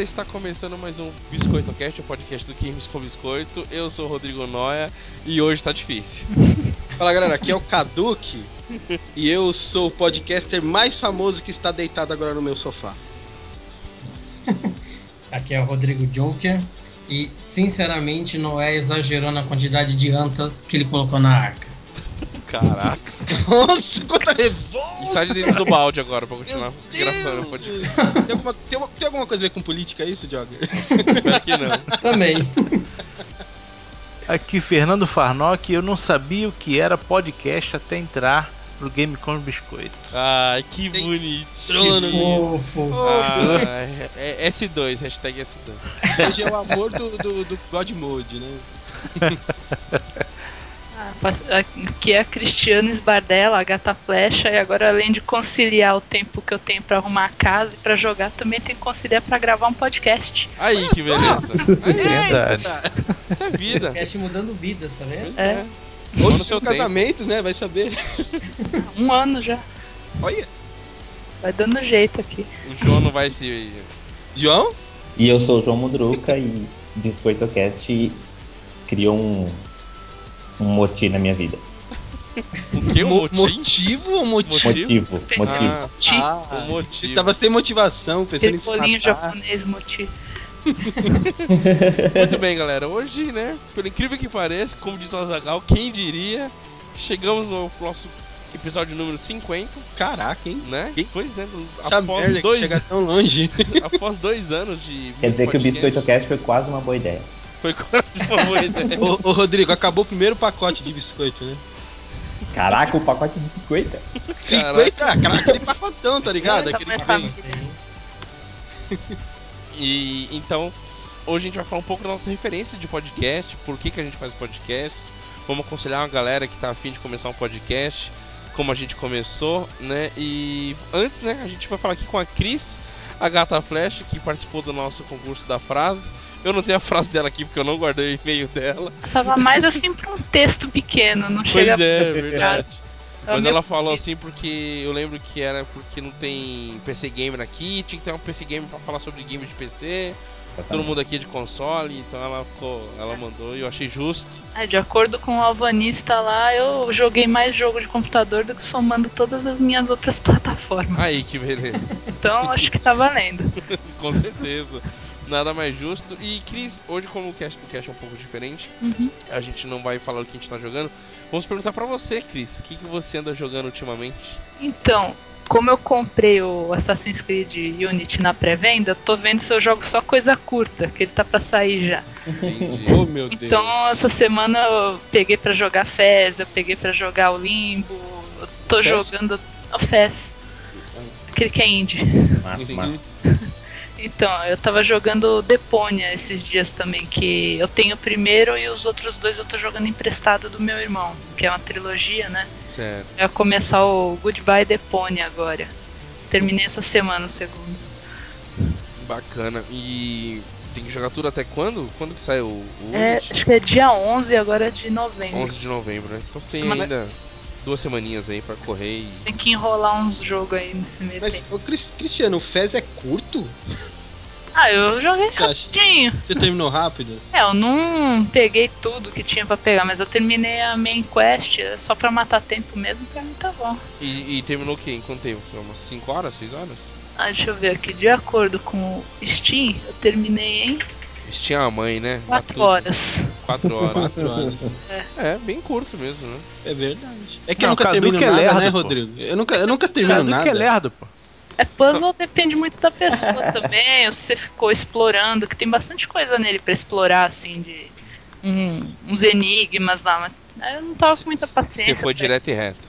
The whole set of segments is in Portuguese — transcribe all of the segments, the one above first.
galera, está começando mais um Biscoito Cast, o podcast do Games com Biscoito. Eu sou o Rodrigo Noia e hoje tá difícil. Fala galera, aqui é o Kaduki e eu sou o podcaster mais famoso que está deitado agora no meu sofá. Aqui é o Rodrigo Joker e, sinceramente, Noé exagerou na quantidade de antas que ele colocou na arca. Caraca. Nossa, quanta revolta! E sai de dentro do balde agora pra continuar gravando o podcast. Tem alguma, tem, uma- tem alguma coisa a ver com política isso, Jogger? Espero que não. Também. Aqui Fernando Farnock, eu não sabia o que era podcast até entrar pro Game com Biscoito. Ai, que Tem bonitinho. trono. Fofo. Ah, é, é S2, hashtag S2. Hoje é o amor do, do, do God Mode, né? Ah, Aqui é a Cristiane Esbardella, a gata flecha, e agora além de conciliar o tempo que eu tenho pra arrumar a casa e pra jogar, também tenho que conciliar pra gravar um podcast. Aí, que beleza. Aí, Verdade. isso é vida. Cast mudando vidas, tá vendo? É, no Hoje seu seu casamento, né? Vai saber. um ano já. Olha. Vai dando jeito aqui. O João não vai se. João? E eu sou o João Mudruca e BiscoitoCast criou um, um moti na minha vida. O que? Um Mo- motivo ou motivo? Motivo? Motivo, motivo. Ah, Ti, Ah, um motivo. Estava sem motivação, pensando em se bolinho matar. japonês motivo. Muito bem, galera. Hoje, né, pelo incrível que pareça, como diz o Azagal, quem diria, chegamos no nosso episódio número 50, Caraca, hein? né? Quem- Pois é, após merda que dois, chega tão longe. após dois anos de. Quer dizer que o podcast, BiscoitoCast foi quase uma boa ideia. Foi quase uma boa ideia. ô, ô, Rodrigo, acabou o primeiro pacote de biscoito, né? Caraca, o pacote de 50. 50? Caraca, aquele pacotão, tá ligado? É, Aquele que. E então, hoje a gente vai falar um pouco das nossas referências de podcast, por que, que a gente faz podcast. Vamos aconselhar uma galera que tá afim de começar um podcast, como a gente começou, né? E antes, né, a gente vai falar aqui com a Cris, a gata flecha, que participou do nosso concurso da frase. Eu não tenho a frase dela aqui porque eu não guardei o e-mail dela. Tava mais assim pra um texto pequeno, não Pois chega é, verdade. É Mas ela falou assim porque eu lembro que era porque não tem PC Gamer aqui, tinha que ter um PC Gamer pra falar sobre game de PC. Todo mundo aqui é de console, então ela ficou, ela mandou e eu achei justo. É, de acordo com o alvanista lá, eu joguei mais jogo de computador do que somando todas as minhas outras plataformas. Aí que beleza, Então acho que tá valendo. com certeza. Nada mais justo. E Cris, hoje como o cast, o cast é um pouco diferente, Uhum. a gente não vai falar o que a gente tá jogando. Vamos perguntar pra você, Cris, o que, que você anda jogando ultimamente? Então, como eu comprei o Assassin's Creed Unity na pré-venda, eu tô vendo se eu jogo só coisa curta, que ele tá pra sair já. Entendi. Oh, meu Deus. Então, essa semana eu peguei pra jogar Fez, eu peguei pra jogar o Limbo, eu tô Fez? jogando o Fez. Aquele que é indie. Massa, massa. Então, eu tava jogando Deponia esses dias também, que eu tenho o primeiro e os outros dois eu tô jogando emprestado do meu irmão, que é uma trilogia, né? certo. Vai começar o Goodbye Deponia agora. Terminei essa semana o segundo. Bacana. E tem que jogar tudo até quando? Quando que sai o, o É, acho que é dia 11 agora é de novembro. 11 de novembro, né? Então você tem Semana- ainda duas semaninhas aí pra correr e. Tem que enrolar uns jogos aí nesse meio Mas, tempo. ô Cris- Cristiano, o Fez é curto? Ah, eu joguei Você acha? rapidinho. Você terminou rápido? É, eu não peguei tudo que tinha pra pegar, mas eu terminei a main quest só pra matar tempo mesmo, pra mim tá bom. E, e terminou o quê? Em quanto tempo? Umas 5 horas? 6 horas? Ah, deixa eu ver aqui. De acordo com o Steam, eu terminei em Tinha a mãe, né? 4 horas. 4 horas. Quatro horas. é, bem curto mesmo, né? É verdade. É que Não, eu nunca Cadu termino que é nada, lerdo, né, pô. Rodrigo? Eu nunca, eu nunca termino Cadu nada. que é lerdo, pô. É puzzle depende muito da pessoa também, ou se você ficou explorando, que tem bastante coisa nele pra explorar, assim, de um- uns enigmas lá, mas eu não tava com muita paciência. Você foi direto e reto.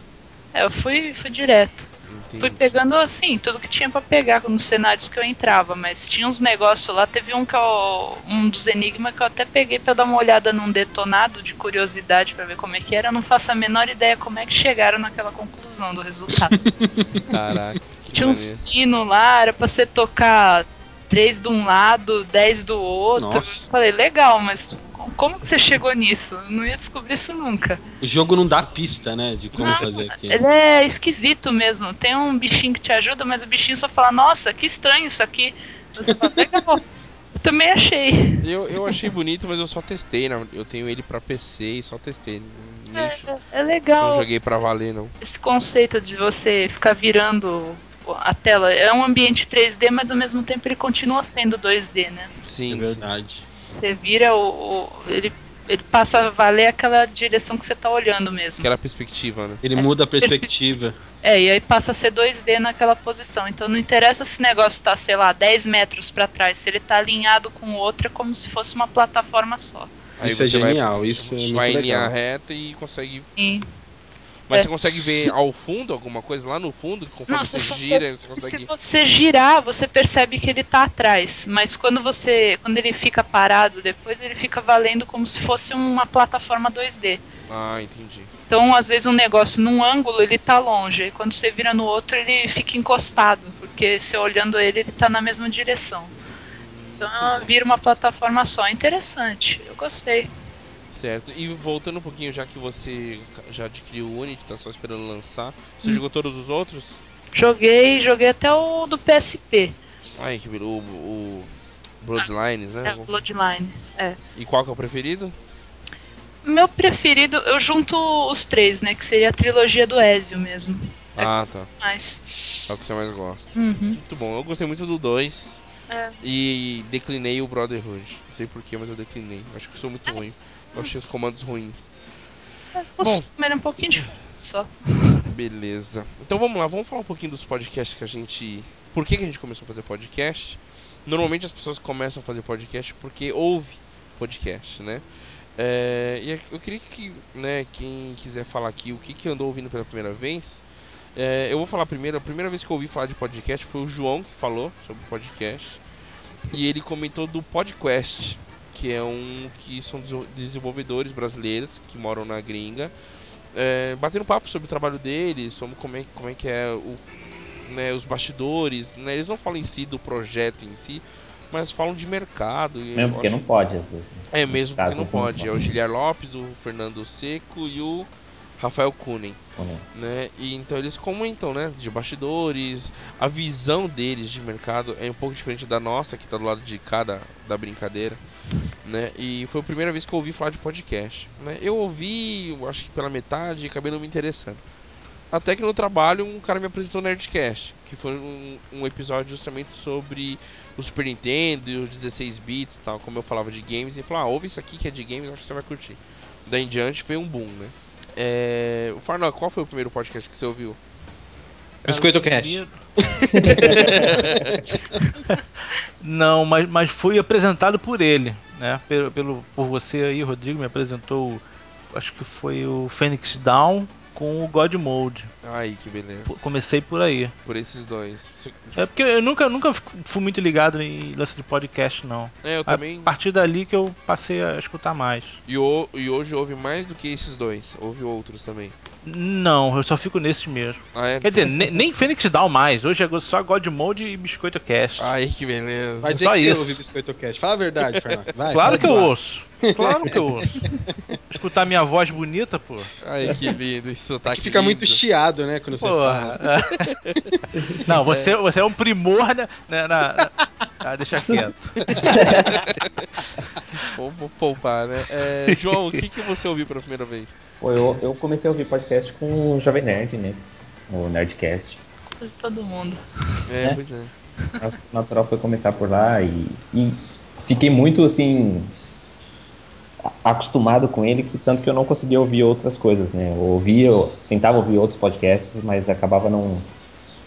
É, eu fui, fui direto. Entendi. Fui pegando assim, tudo que tinha pra pegar nos cenários que eu entrava, mas tinha uns negócios lá, teve um que eu, um dos enigmas que eu até peguei pra dar uma olhada num detonado de curiosidade pra ver como é que era, eu não faço a menor ideia como é que chegaram naquela conclusão do resultado. Caraca, tinha um maneiro. sino lá, era pra você tocar três de um lado, dez do outro. Falei, legal, mas como que você chegou nisso? Eu não ia descobrir isso nunca. O jogo não dá pista, né? De como Não, fazer aquilo. Ele é esquisito mesmo. Tem um bichinho que te ajuda, mas o bichinho só fala, nossa, que estranho isso aqui. Você fala, legal. Eu também achei. Eu, eu achei bonito, mas eu só testei, né? Eu tenho ele pra PC e só testei. Nem É, é não legal joguei pra valer, não. esse conceito de você ficar virando a tela. É um ambiente 3D, mas ao mesmo tempo ele continua sendo 2D, né? É Sim, sim. Você vira o. o- ele, ele passa a valer aquela direção que você tá olhando mesmo. Aquela perspectiva, né? Ele muda a perspectiva. É, e aí passa a ser 2D naquela posição. Então não interessa se o negócio tá, sei lá, 10 metros pra trás. Se ele tá alinhado com o outro, é como se fosse uma plataforma só. Isso é você vai- genial, isso é muito vai em linha reta e consegue. Sim. Mas É. você consegue ver ao fundo alguma coisa lá no fundo? Conforme Não, você gira, você Se consegue. você girar, você percebe que ele tá atrás. Mas quando você. Quando ele fica parado, depois ele fica valendo como se fosse uma plataforma 2D. Ah, entendi. Então, às vezes, um negócio num ângulo ele tá longe. E quando você vira no outro, ele fica encostado. Porque você olhando ele, ele tá na mesma direção. Então vira uma plataforma só. Interessante. Eu gostei. Certo. E voltando um pouquinho, já que você já adquiriu o Unity, tá só esperando lançar. Você Hum. jogou todos os outros? Joguei, joguei até o do PSP. Ai, que virou o, Bloodlines, né? É, Bloodline. É. E qual que é o preferido? Meu preferido, eu junto os três, né? Que seria a trilogia do Ezio mesmo. É. Ah, tá. Mas. É o que você mais gosta. Uhum. Muito bom. Eu gostei muito do 2. É. E declinei o Brotherhood. Não sei porquê, mas eu declinei. Acho que eu sou muito ruim. Eu achei os comandos ruins. O Bom. É um pouquinho diferente só. Beleza. Então vamos lá, vamos falar um pouquinho dos podcasts que a gente. Por que, que a gente começou a fazer podcast? Normalmente as pessoas começam a fazer podcast porque ouve podcast, né? É, e eu queria que, né, quem quiser falar aqui o que, que andou ouvindo pela primeira vez, é, eu vou falar primeiro. A primeira vez que eu ouvi falar de podcast foi o João que falou sobre podcast. E ele comentou do PodQuest, que é um que são desenvolvedores brasileiros que moram na gringa. É, batendo papo sobre o trabalho deles, sobre como é, como é que é o, né, os bastidores. Né? Eles não falam em si do projeto em si, mas falam de mercado. Mesmo porque acho- não pode, é mesmo porque não pode. É o. Giliar Lopes, o Fernando Seco e o Rafael Kunen, Né? né? E então eles comentam, né, de bastidores, a visão deles de mercado é um pouco diferente da nossa, que tá do lado de cada da brincadeira, né? E foi a primeira vez que eu ouvi falar de podcast, né? Eu ouvi, eu acho que pela metade, e acabei não me interessando. Até que no trabalho um cara me apresentou o Nerdcast, que foi um, um episódio justamente sobre o Super Nintendo e os 16 bits e tal, como eu falava de games, e ele falou, ah, ouve isso aqui que é de games, acho que você vai curtir. Daí em diante foi um boom, né? É... O Farnock, qual foi o primeiro podcast que você ouviu? Biscoito Cash. Não, mas, mas fui apresentado por ele, né? Pelo, pelo, por você aí, Rodrigo, me apresentou, acho que foi o Phoenix Down com o God Mode. Ai, que beleza. Comecei por aí. Por esses dois. É porque eu nunca, nunca fui muito ligado em lance de podcast, não. É, eu A também. partir dali que eu passei a escutar mais. E, o... e hoje houve mais do que esses dois. Houve outros também. Não, eu só fico nesse mesmo. Ah, é? Quer dizer, ne- nem Phoenix Down mais. Hoje é só God Mode e Biscoito Cast. Ai, que beleza. Vai dizer Só que isso. você ouve Biscoito Cash. Fala a verdade, Fernando. Vai, Claro que eu ouço. Claro que eu ouço. Escutar minha voz bonita, pô. Ai, que lindo. Esse sotaque Que fica muito lindo. chiado, né, quando você fala. Porra. Não, você, você é um primor né, na, na- na- Ah, deixa quieto. Vou, vou poupar, né? É, João, o que, que você ouviu pela primeira vez? Pô, eu, eu comecei a ouvir podcast com o Jovem Nerd, né? O Nerdcast. Quase todo mundo. É, É. pois é. O natural foi começar por lá e, e fiquei muito assim acostumado com ele, que tanto que eu não conseguia ouvir outras coisas, né? Eu ouvia, eu tentava ouvir outros podcasts, mas acabava não,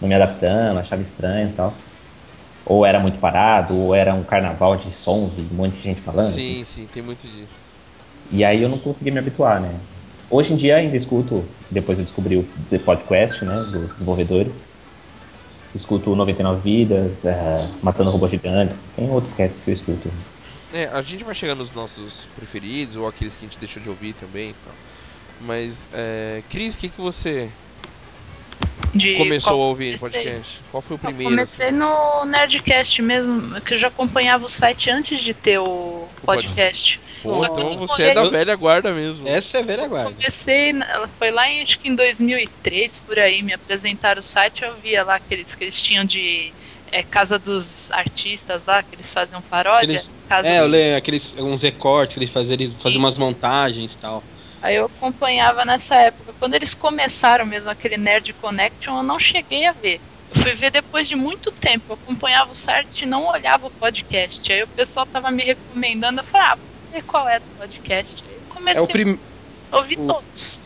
não me adaptando, achava estranho e tal. Ou era muito parado, ou era um carnaval de sons e um monte de gente falando. Sim, sim, tem muito disso. E aí eu não consegui me habituar, né? Hoje em dia ainda escuto, depois eu descobri o The Podcast, né, dos desenvolvedores. Escuto o 99 Vidas, eh, Matando Robôs Gigantes, tem outros casts que eu escuto. É, a gente vai chegando nos nossos preferidos, ou aqueles que a gente deixou de ouvir também e tal. Mas, é, Cris, o que, que você De Começou qual a ouvir comecei. podcast? Qual foi o Eu primeiro? comecei assim? no Nerdcast mesmo, que eu já acompanhava o site antes de ter o podcast. Pô, então eu você é da comecei- velha guarda mesmo. Essa é velha guarda. Comecei, na- ela foi lá em, acho que em 2003, por aí, me apresentaram o site, eu via lá aqueles que eles tinham de é, Casa dos Artistas lá, que eles faziam paródia. Aqueles- Casa É, eu lembro aqueles uns recortes que eles faziam, eles faziam umas montagens e tal. Aí eu acompanhava nessa época. Quando eles começaram mesmo aquele Nerd Connection, eu não cheguei a ver. Eu fui ver depois de muito tempo. Eu acompanhava o site e não olhava o podcast. Aí o pessoal tava me recomendando. Eu falei, ah, vou ver qual é do podcast. Aí eu É comecei o prim... a ouvir o- todos.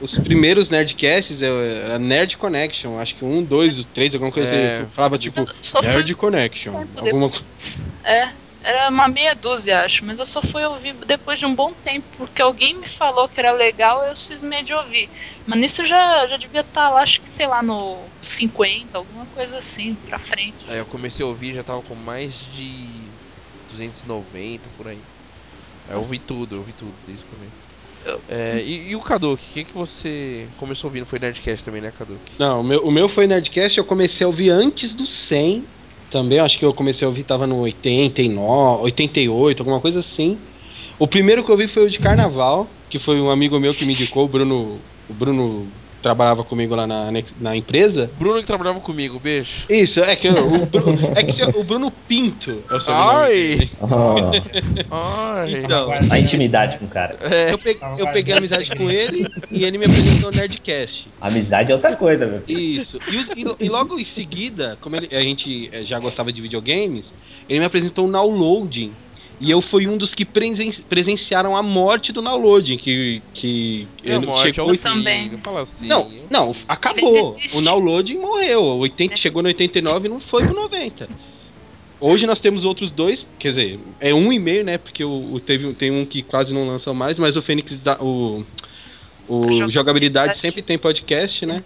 Os primeiros Nerdcasts era Nerd Connection, acho que um, dois, o três, alguma coisa É, assim. Falava de- tipo fui Nerd Connection. Alguma depois. É, era uma meia dúzia, acho, mas eu só fui ouvir depois de um bom tempo, porque alguém me falou que era legal, eu cismei de ouvir. Mas nisso eu já, já devia estar lá, acho que sei lá, no 50, alguma coisa assim, pra frente. Aí eu comecei a ouvir já tava com mais de 290 por aí. Aí eu ouvi tudo, eu ouvi tudo desde o começo. É, e, e o Kaduk, o que, que você começou ouvindo? Foi Nerdcast também, né, Kaduk? Não, o meu, o meu foi Nerdcast, eu comecei a ouvir antes do 100. Também, acho que eu comecei a ouvir, tava no 89, 88, alguma coisa assim. O primeiro que eu ouvi foi o de Carnaval, que foi um amigo meu que me indicou, o Bruno. O Bruno trabalhava comigo lá na, na empresa. Bruno que trabalhava comigo, beijo. Isso, é que o, Bruno, é que o Bruno Pinto é o sobrenome Ai! dele. Oh, Ai, Então, a intimidade com o cara. é, eu, pe- eu peguei amizade com ele e ele me apresentou o Nerdcast. Amizade é outra coisa, meu filho. Isso. E, os- e- e logo em seguida, como ele- a gente eh, já gostava de videogames, ele me apresentou o Downloading. E eu fui um dos que presen- presenciaram a morte do Downloading, que, que é a ele morte, é chegou o e- fim, também. assim. Não, não, acabou. O Downloading morreu. O 80, chegou no 89 e não foi pro 90. Hoje nós temos outros dois, quer dizer, é um e meio, né? Porque o, o- teve, tem um que quase não lançou mais, mas o Fênix, da- o, o Jogabilidade. Jogabilidade sempre tem podcast, né?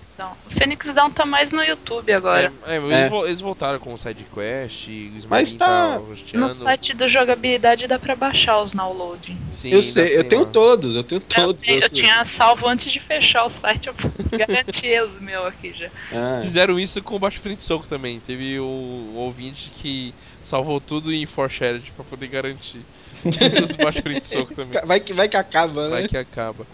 O Phoenix Down tá mais no YouTube agora. É, é, eles, É. vo- eles voltaram com o SideQuest, o Mas Smiling tá- tá No site do Jogabilidade dá pra baixar os downloading. Sim, Eu sei, eu tenho lá. todos, eu tenho Eu, todos. tenho- eu eu- tinha salvo antes de fechar o site, eu garanti os meus aqui já. Ah, Fizeram isso com o Baixo Frente Soco também. Teve um, um ouvinte que salvou tudo em ForShared pra poder garantir. Os Baixo Frente Soco também. vai, que, vai que acaba, né? Vai que acaba.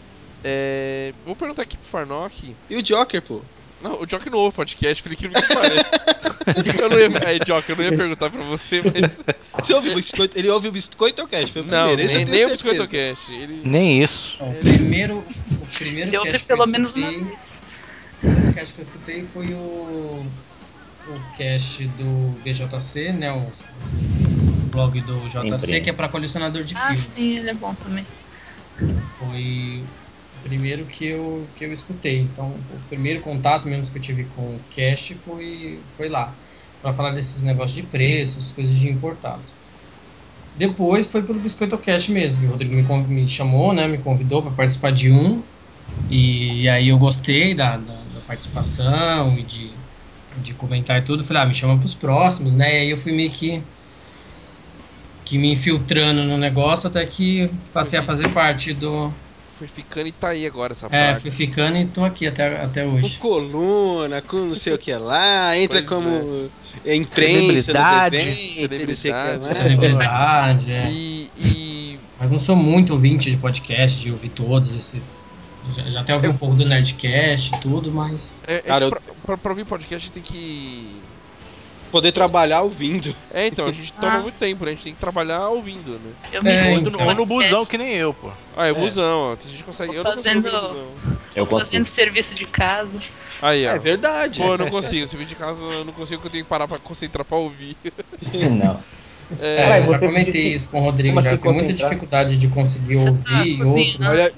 É, vou perguntar aqui pro Farnock. E o Joker, pô? Não, o Joker não ouve podcast, por incrível que pareça. eu não ia, é, Joker, eu não ia perguntar pra você, mas. Você ouve o biscoito? Ele ouve o biscoito ou cast? Não, eu nem, nem o certeza. BiscoitoCast. Ele. Nem isso. Não, o primeiro, o primeiro Eu cast que eu pelo menos uma escutei, vez. o primeiro cast que eu escutei foi o, o cast do BJC, né? O, o blog do JC, Sempre. que é para colecionador de Ah, filme. sim, ele é bom também. Foi primeiro que eu, que eu escutei. Então, o primeiro contato mesmo que eu tive com o cast foi, foi lá. Para falar desses negócios de preço, essas coisas de importado. Depois foi pelo Biscoito Cast mesmo. O Rodrigo me, me chamou, né? Me convidou para participar de um. E, aí eu gostei da, da, da participação e de, de comentar e tudo. Falei, ah, me chama para os próximos, né? E aí eu fui meio que que me infiltrando no negócio até que passei a fazer parte do. Foi ficando e tá aí agora essa É, praga. fui ficando e tô aqui até, até Com hoje. coluna, com não sei o que lá, entra Pois como é. imprensa, Celebridade. Celebridade. lá. Celebridade, é. E. e Mas não sou muito ouvinte de podcast, de ouvir todos esses. Já, já até ouvi um pouco do Nerdcast e tudo, mas. é, é Cara, eu- pra, pra, pra ouvir podcast tem que. Poder trabalhar ouvindo. É, então, a gente toma Ah. muito tempo, né? A gente tem que trabalhar ouvindo, né? Eu me É, no, então. ou no busão, que nem eu, pô. Ah, é É. busão, ó. A gente consegue. Eu não consigo no Fazendo- busão. Eu consigo. fazendo serviço de casa. Aí, ó. É verdade. Pô, eu não consigo. Se vir de casa, eu não consigo, porque eu tenho que parar pra concentrar pra ouvir. Não. É, É, Caralho, eu já comentei isso com o Rodrigo, como já tenho muita dificuldade de conseguir Você tá ouvir cozinhando? outros. Olha,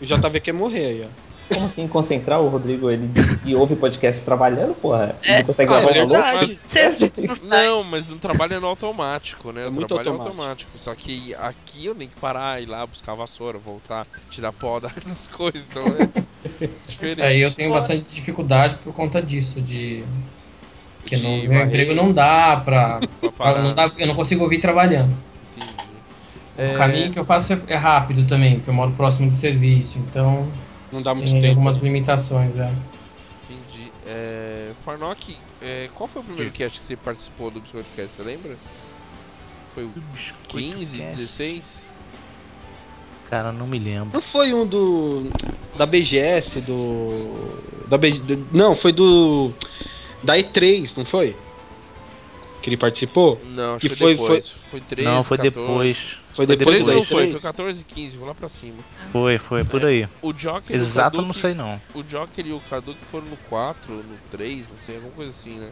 o JV quer morrer aí, ó. Como assim concentrar o Rodrigo? Ele que ouve podcast trabalhando, porra. É. Ele consegue Ah, lavar é verdade. Não, mas não trabalho no automático, né? É o muito trabalho é automático. automático. Só que aqui eu tenho que parar, ir lá buscar a vassoura, voltar, tirar pó da- das coisas. Então é diferente. Aí eu tenho bastante dificuldade por conta disso, de. Que De no meu emprego não dá pra. Pra não dá, eu não consigo ouvir trabalhando. Entendi. O É, caminho que eu faço é rápido também, porque eu moro próximo do serviço, então Não dá muito tem tempo. algumas limitações, é. Entendi. É, Farnock, é, qual foi o primeiro cast que você participou do Biscoito Cast? Você lembra? Foi o 15, 16? Cara, não me lembro. Não foi um do. Da BGS, do. Da B, do- não, foi do. Da E3, não foi? Que ele participou? Não, acho Que foi- foi depois. Foi, 13, não, foi 14. depois. Foi Foi depois 13 da não E3? foi, foi 14 e 15, vou lá pra cima. Foi, foi, por aí. O Joker e o Exato, eu Hadouken- não sei não. O Joker e o Kaduk foram no 4, no 3, não sei, alguma coisa assim, né?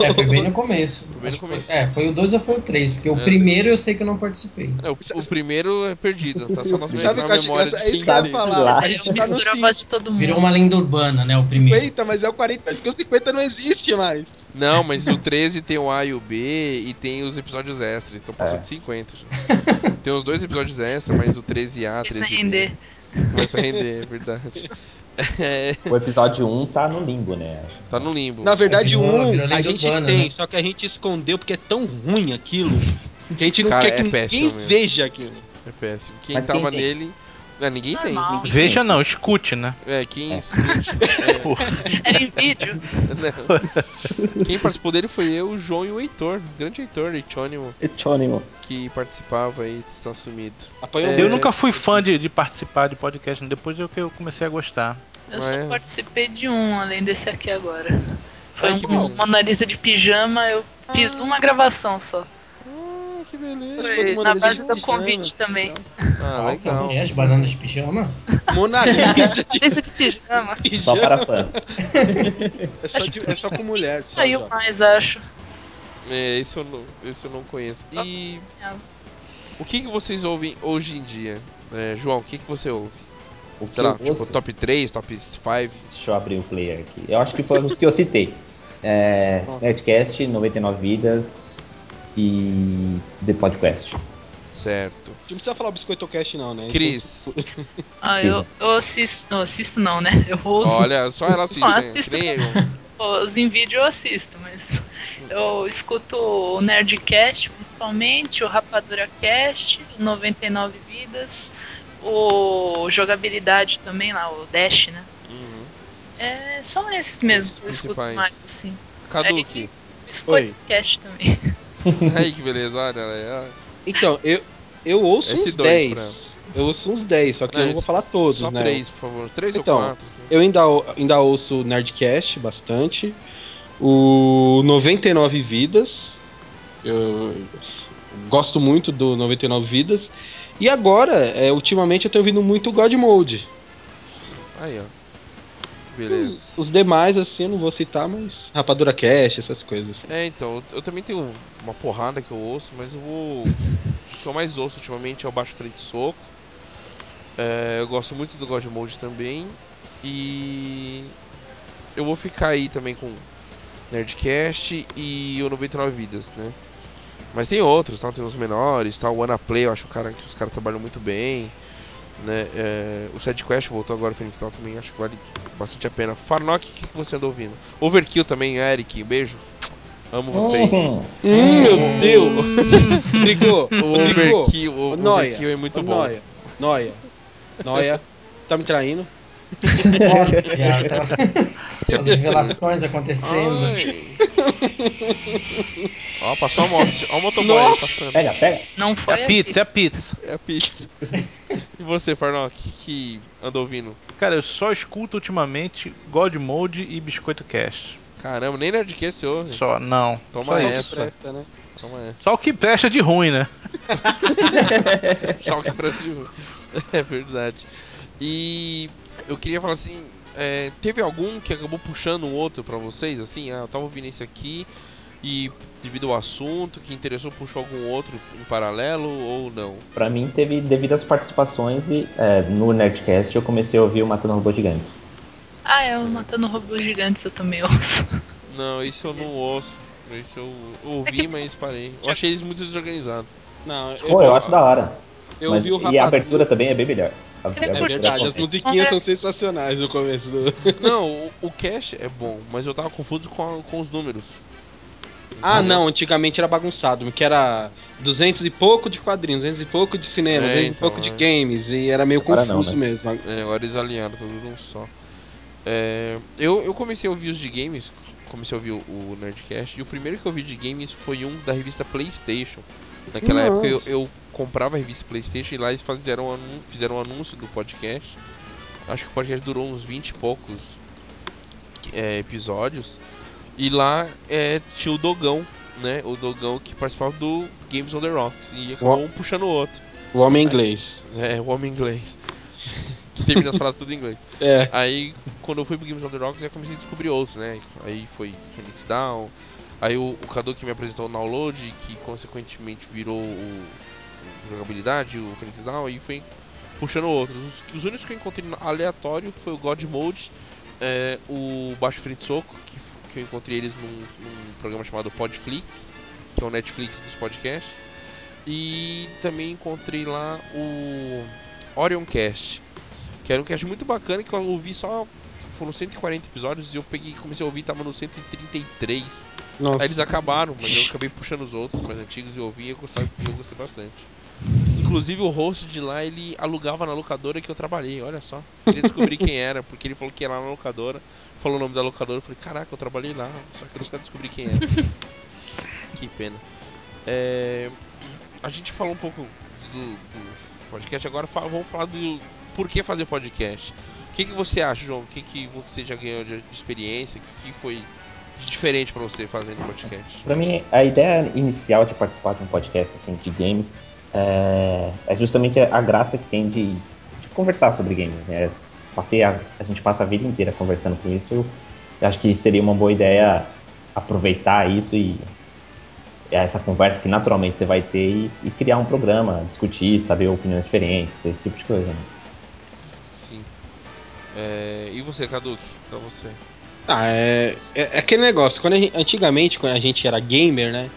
É, foi bem no começo. bem no Acho que começo. Foi, é, foi o 2 ou foi o 3, porque o É. primeiro eu sei que eu não participei. É, o, o primeiro é perdido, tá só nas Sabe na o que acho memória de? É quem que teve. falar. A tá no misturo a 5. voz de todo mundo. Virou uma lenda urbana, né? O primeiro. 50, mas é o 40, porque o 50 não existe mais. Não, mas o 13 tem o A e o B e tem os episódios extras, então passou É. de 50 já. tem os dois episódios extras, mas o 13A, Precisa 13B. render. Começa a render, é verdade. É, O episódio 1 tá no limbo, né? tá no limbo. Na verdade, um virou a lenda gente urbana, tem, né? só que a gente escondeu porque é tão ruim aquilo que a gente não Cara, quer que é péssimo ninguém mesmo. veja aquilo. É péssimo. Quem Mas tava quem nele. Ah, ninguém Normal. Veja não, escute, né? tem. É, quem É. escute. Era em vídeo. Não. Quem participou dele foi eu, o João e o Heitor. O grande Heitor, Heitornimo, Etônimo. que participava aí, está sumido. É. Eu nunca fui fã de, de participar de podcast, depois é que eu comecei a gostar. Eu Ah, só é? participei de um, além desse aqui agora. Foi Ai, um, uma analisa de pijama, eu fiz uma gravação só. Que beleza. Foi na base do pijama, convite também. Ah, legal. Podcast, banana de pijama. Mona Lisa de pijama. Só para fãs. É só, de- é só com mulher. Só, Saiu já. mais, acho. É, esse eu não, esse eu não conheço. E o que, que vocês ouvem hoje em dia? É, João, o que, que você ouve? O que Sei lá, tipo ouço- top 3, top 5? Deixa eu abrir o player aqui. Eu acho que foram os que eu citei. É, Nerdcast, 99 Vidas e The Podcast. Certo. Não precisa falar o Biscoito Cast, não, né? Cris, Ah, eu, eu assisto. Não, assisto não, né? Eu ouço. olha, só ela assiste, Não, né? assisto Que nem eu. Os em vídeo eu assisto, mas eu escuto o Nerdcast principalmente, o Rapadura Cast, o 99 Vidas, o Jogabilidade também lá, o Dash, né? Uhum. É, são esses mesmos que eu escuto mais, assim. Kaduki. O Biscoito Cast também. Aí que beleza, olha, olha. Então, eu, eu ouço uns S2 10. pra ela. Eu ouço uns 10, só que Não, eu não vou falar todos, Só né? três, por favor. Três Então, ou quatro. assim. Eu ainda, ainda ouço o Nerdcast bastante. O 99 Vidas. Eu gosto muito do 99 Vidas. E agora, é, ultimamente, eu tô ouvindo muito God Mode. Aí, ó. Beleza. Os demais, assim, eu não vou citar, mas Rapadura Cast, essas coisas. É, então, eu, eu também tenho uma porrada que eu ouço, mas eu vou. O que eu mais ouço ultimamente é o Baixo Frente Soco. É, eu gosto muito do God Mode também. E. Eu vou ficar aí também com Nerdcast e o 99 Vidas, né? Mas tem outros, tá? tem os menores, tá? o Ana Play, eu acho cara, que os caras trabalham muito bem. Né? É, o Side Quest voltou agora, Phoenix Down também, acho que vale bastante a pena. Farnock, o que, que você anda ouvindo? Overkill também, Eric, um beijo. Amo vocês. Uhum. Hum, meu Deus! Tricô! O! Overkill, o Noia, Overkill é muito bom. Noia, Noia, Noia, tá me traindo? Olha, as revelações acontecendo. Ó, passou a moto. Ó o motoboy aí passando. Pega, pega. Não É foi a pizza, é a pizza. É a pizza. E você, Farnock, que, que anda ouvindo? Cara, eu só escuto ultimamente God Mode e Biscoito Cast. Caramba, nem Nerdcast você ouve. Só, não. Toma só, essa. Presta, né? Calma aí. só o que presta de ruim, né? Só o que parece de É verdade. E eu queria falar assim, é, teve algum que acabou puxando o outro pra vocês, assim? Ah, eu tava ouvindo esse aqui e devido ao assunto que interessou, puxou algum outro em paralelo ou não? Pra mim, teve devido às participações e é, no Nerdcast eu comecei a ouvir o Matando Robôs Gigantes. Ah, é o Matando Robôs Gigantes eu também ouço. Não, isso eu não ouço. Isso eu ouvi, É que- mas parei. Eu achei eles muito desorganizados. Não, Pô, eu acho da hora. eu Mas- vi o e a abertura também é bem melhor. É É verdade, as musiquinhas são sensacionais no começo do. Não, o, o cash é bom, mas eu tava confuso com, a- com os números. Ah, Entendeu? não, antigamente era bagunçado, que era 200 e pouco de quadrinhos, 200 e pouco de cinema, É, 200 então, e pouco de é. games, e era meio Agora confuso não, né? mesmo. É, agora eles alinharam tudo num só. É, eu, eu comecei a ouvir os de games, comecei a ouvir o, o Nerdcast, e o primeiro que eu vi de games foi um da revista PlayStation. Naquela Nossa. época eu, eu comprava a revista PlayStation e lá eles fizeram, anun- fizeram um anúncio do podcast. Acho que o podcast durou uns 20 e poucos é, episódios. E lá é, tinha o Dogão, né? O Dogão que participava do Games on the Rocks. E acabou Uau. um puxando o outro. O homem inglês. É, o homem inglês. que termina as frases tudo em inglês. É. Aí, quando eu fui pro Games on the Rocks, eu comecei a descobrir outros, né? Aí foi Phoenix Down. Aí o, o Cadu que me apresentou o Download, que consequentemente virou o, o Jogabilidade, o Phoenix Down, e foi puxando outros. Os, os únicos que eu encontrei aleatório foi o God Mode, é, o Baixo Frente Soco, que, que eu encontrei eles num, num programa chamado Podflix, que é o Netflix dos podcasts. E também encontrei lá o Orioncast, que era um cast muito bacana que eu ouvi só. Foram 140 episódios e eu peguei comecei a ouvir tava no 133. Nossa. Aí eles acabaram, mas eu acabei puxando os outros mais antigos e eu ouvi e eu, gostava, eu gostei bastante. Inclusive o host de lá, ele alugava na locadora que eu trabalhei, olha só. Queria descobrir quem era, porque ele falou que era lá na locadora. Falou o nome da locadora, eu falei, caraca, eu trabalhei lá, só que eu nunca descobri quem era. que pena. É, a gente falou um pouco do, do podcast, agora vamos falar do por que fazer podcast. O que, que você acha, João? O que, que você já ganhou de, experiência? O que, que foi diferente pra você fazendo podcast? Pra mim, a ideia inicial de participar de um podcast assim, de games é, é justamente a graça que tem de, de conversar sobre games. Né? Passei a, a gente passa a vida inteira conversando com isso. Eu acho que seria uma boa ideia aproveitar isso e essa conversa que naturalmente você vai ter e, e criar um programa, discutir, saber opiniões diferentes, esse tipo de coisa. Né? É, e você, Kaduk? Pra você? Ah, é, é, é aquele negócio. Quando a gente- antigamente, quando a gente era gamer, né?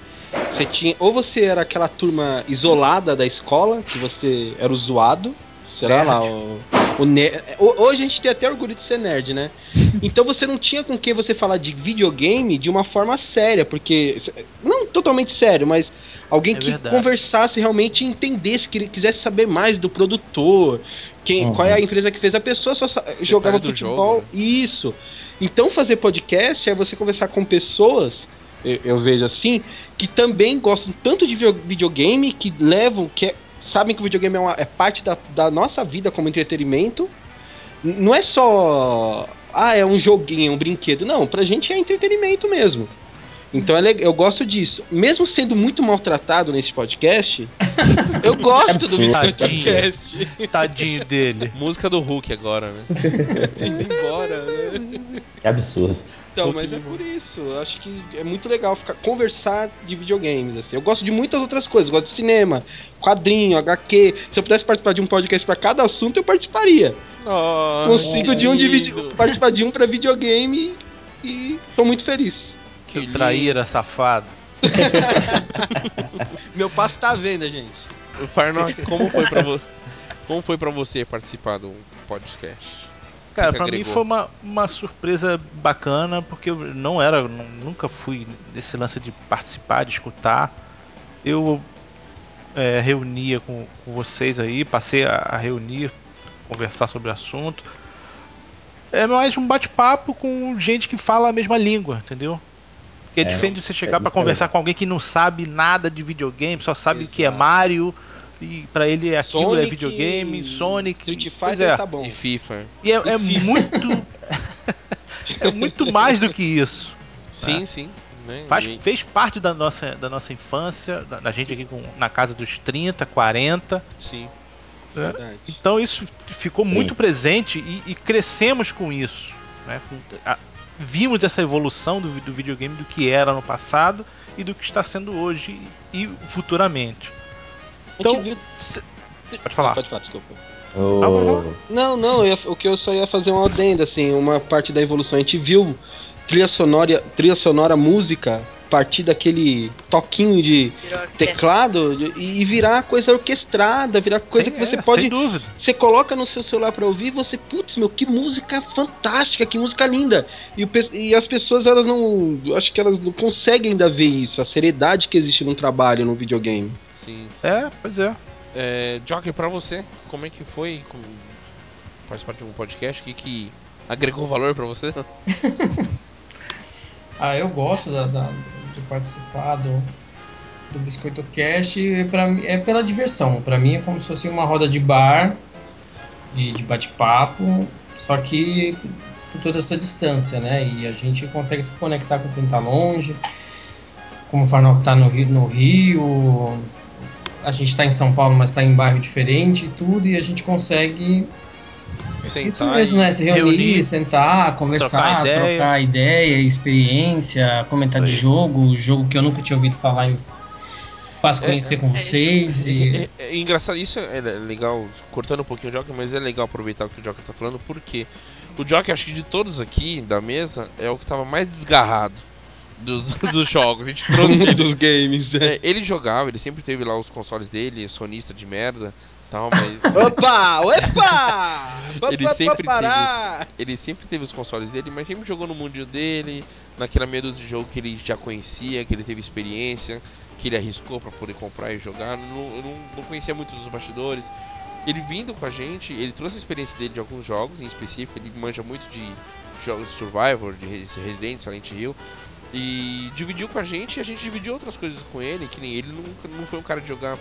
Você tinha. Ou você era aquela turma isolada da escola, que você era o zoado. Será lá o. o ne- ho- Hoje a gente tem até orgulho de ser nerd, né? Então você não tinha com quem você falar de videogame de uma forma séria, porque. Não totalmente sério, mas alguém É que verdade. conversasse realmente entendesse, que ele quisesse saber mais do produtor, quem, Uhum. qual é a empresa que fez. A pessoa só jogava futebol. jogo, né? Isso. Então fazer podcast é você conversar com pessoas, eu, eu vejo assim, que também gostam tanto de video- videogame, que levam, que é- sabem que o videogame é, uma- é parte da, da nossa vida como entretenimento. Não é só. Ah, é um joguinho, um brinquedo. Não, pra gente é entretenimento mesmo. Então é eu gosto disso. Mesmo sendo muito maltratado nesse podcast, eu gosto do podcast. Tadinho dele. Música do Hulk agora, né? Indo embora, né? Que absurdo. Então, mas é por isso. Eu acho que é muito legal ficar conversar de videogames. Assim. Eu gosto de muitas outras coisas. Gosto de cinema, quadrinho, HQ. Se eu pudesse participar de um podcast pra cada assunto, eu participaria. Oh, Consigo de um de participar de um pra videogame e tô muito feliz. Que Seu traíra, safado. Meu passo tá à venda, gente. lindo. Farnock, como foi pra você? Como foi para você participar do podcast? Cara, pra mim foi uma, uma surpresa bacana, porque eu não era, nu- nunca fui nesse lance de participar, de escutar. Eu é, reunia com, com vocês aí, passei a, a reunir, conversar sobre o assunto. É mais um bate-papo com gente que fala a mesma língua, entendeu? Porque é, É, diferente de você chegar é que é conversar legal. com alguém que não sabe nada de videogame, só sabe o que é. Mario, e pra ele é aquilo, é Sonic, videogame, Sonic. Street Fighter é. tá bom. E FIFA? E é, é muito. é muito mais do que isso. Sim, sim. Né? Faz, fez parte da nossa, da nossa infância, da, da gente aqui com, na casa dos 30, 40. Sim. Verdade. Então isso ficou Sim. muito presente e, e crescemos com isso. Né? Com- a- vimos essa evolução do, do videogame do que era no passado e do que está sendo hoje e futuramente. Então, viu- cê- pode falar. Pode falar, desculpa. O- Não, não, eu o que eu só ia fazer uma adenda, assim, uma parte da evolução. A gente viu trilha sonora, trilha sonora música partir daquele toquinho de teclado de- e virar coisa orquestrada, virar coisa Sim, que você é, pode. Sem dúvida. Você coloca no seu celular pra ouvir e você, putz, meu, que música fantástica, que música linda. E, o e as pessoas, elas não. Acho que elas não conseguem ainda ver isso, a seriedade que existe num trabalho, num videogame. Sim. É, pois é. É, Joker, pra você, como é que foi com- participar de um podcast? O que, que Agregou valor pra você? Ah, eu gosto da, da- de participar do, do Biscoito Cast. e Pra, mim- é pela diversão. Pra mim é como se fosse uma roda de bar e de bate-papo, só que por toda essa distância, né? E a gente consegue se conectar com quem tá longe. Como o Farnock tá no Rio, no Rio, a gente tá em São Paulo, mas tá em bairro diferente e tudo, e a gente consegue Sentar isso mesmo, e- né? Se reunir, reunir, sentar, conversar, trocar trocar ideia. ideia, experiência, comentar de Isso aí. jogo, jogo que eu nunca tinha ouvido falar e passo a conhecer com é vocês. É, E... é- é engraçado, isso é legal, cortando um pouquinho o Joker, mas é legal aproveitar o que o Joker tá falando, porque o Joker, acho que de todos aqui da mesa, é o que tava mais desgarrado dos, dos jogos. A gente trouxe ele. dos games. É, ele jogava, ele sempre teve lá os consoles dele, sonista de merda tal, mas. Opa! Opa! Ele sempre parar! ele sempre teve os consoles dele, mas sempre jogou no mundinho dele, naquela meia dúzia de jogo que ele já conhecia, que ele teve experiência, que ele arriscou pra poder comprar e jogar. Não, não, não conhecia muito dos bastidores. Ele vindo com a gente, ele trouxe a experiência dele de alguns jogos em específico, ele manja muito de jogos de Survivor, de Res- Resident, Silent Hill. E dividiu com a gente e a gente dividiu outras coisas com ele, que nem ele nunca não foi um cara de jogar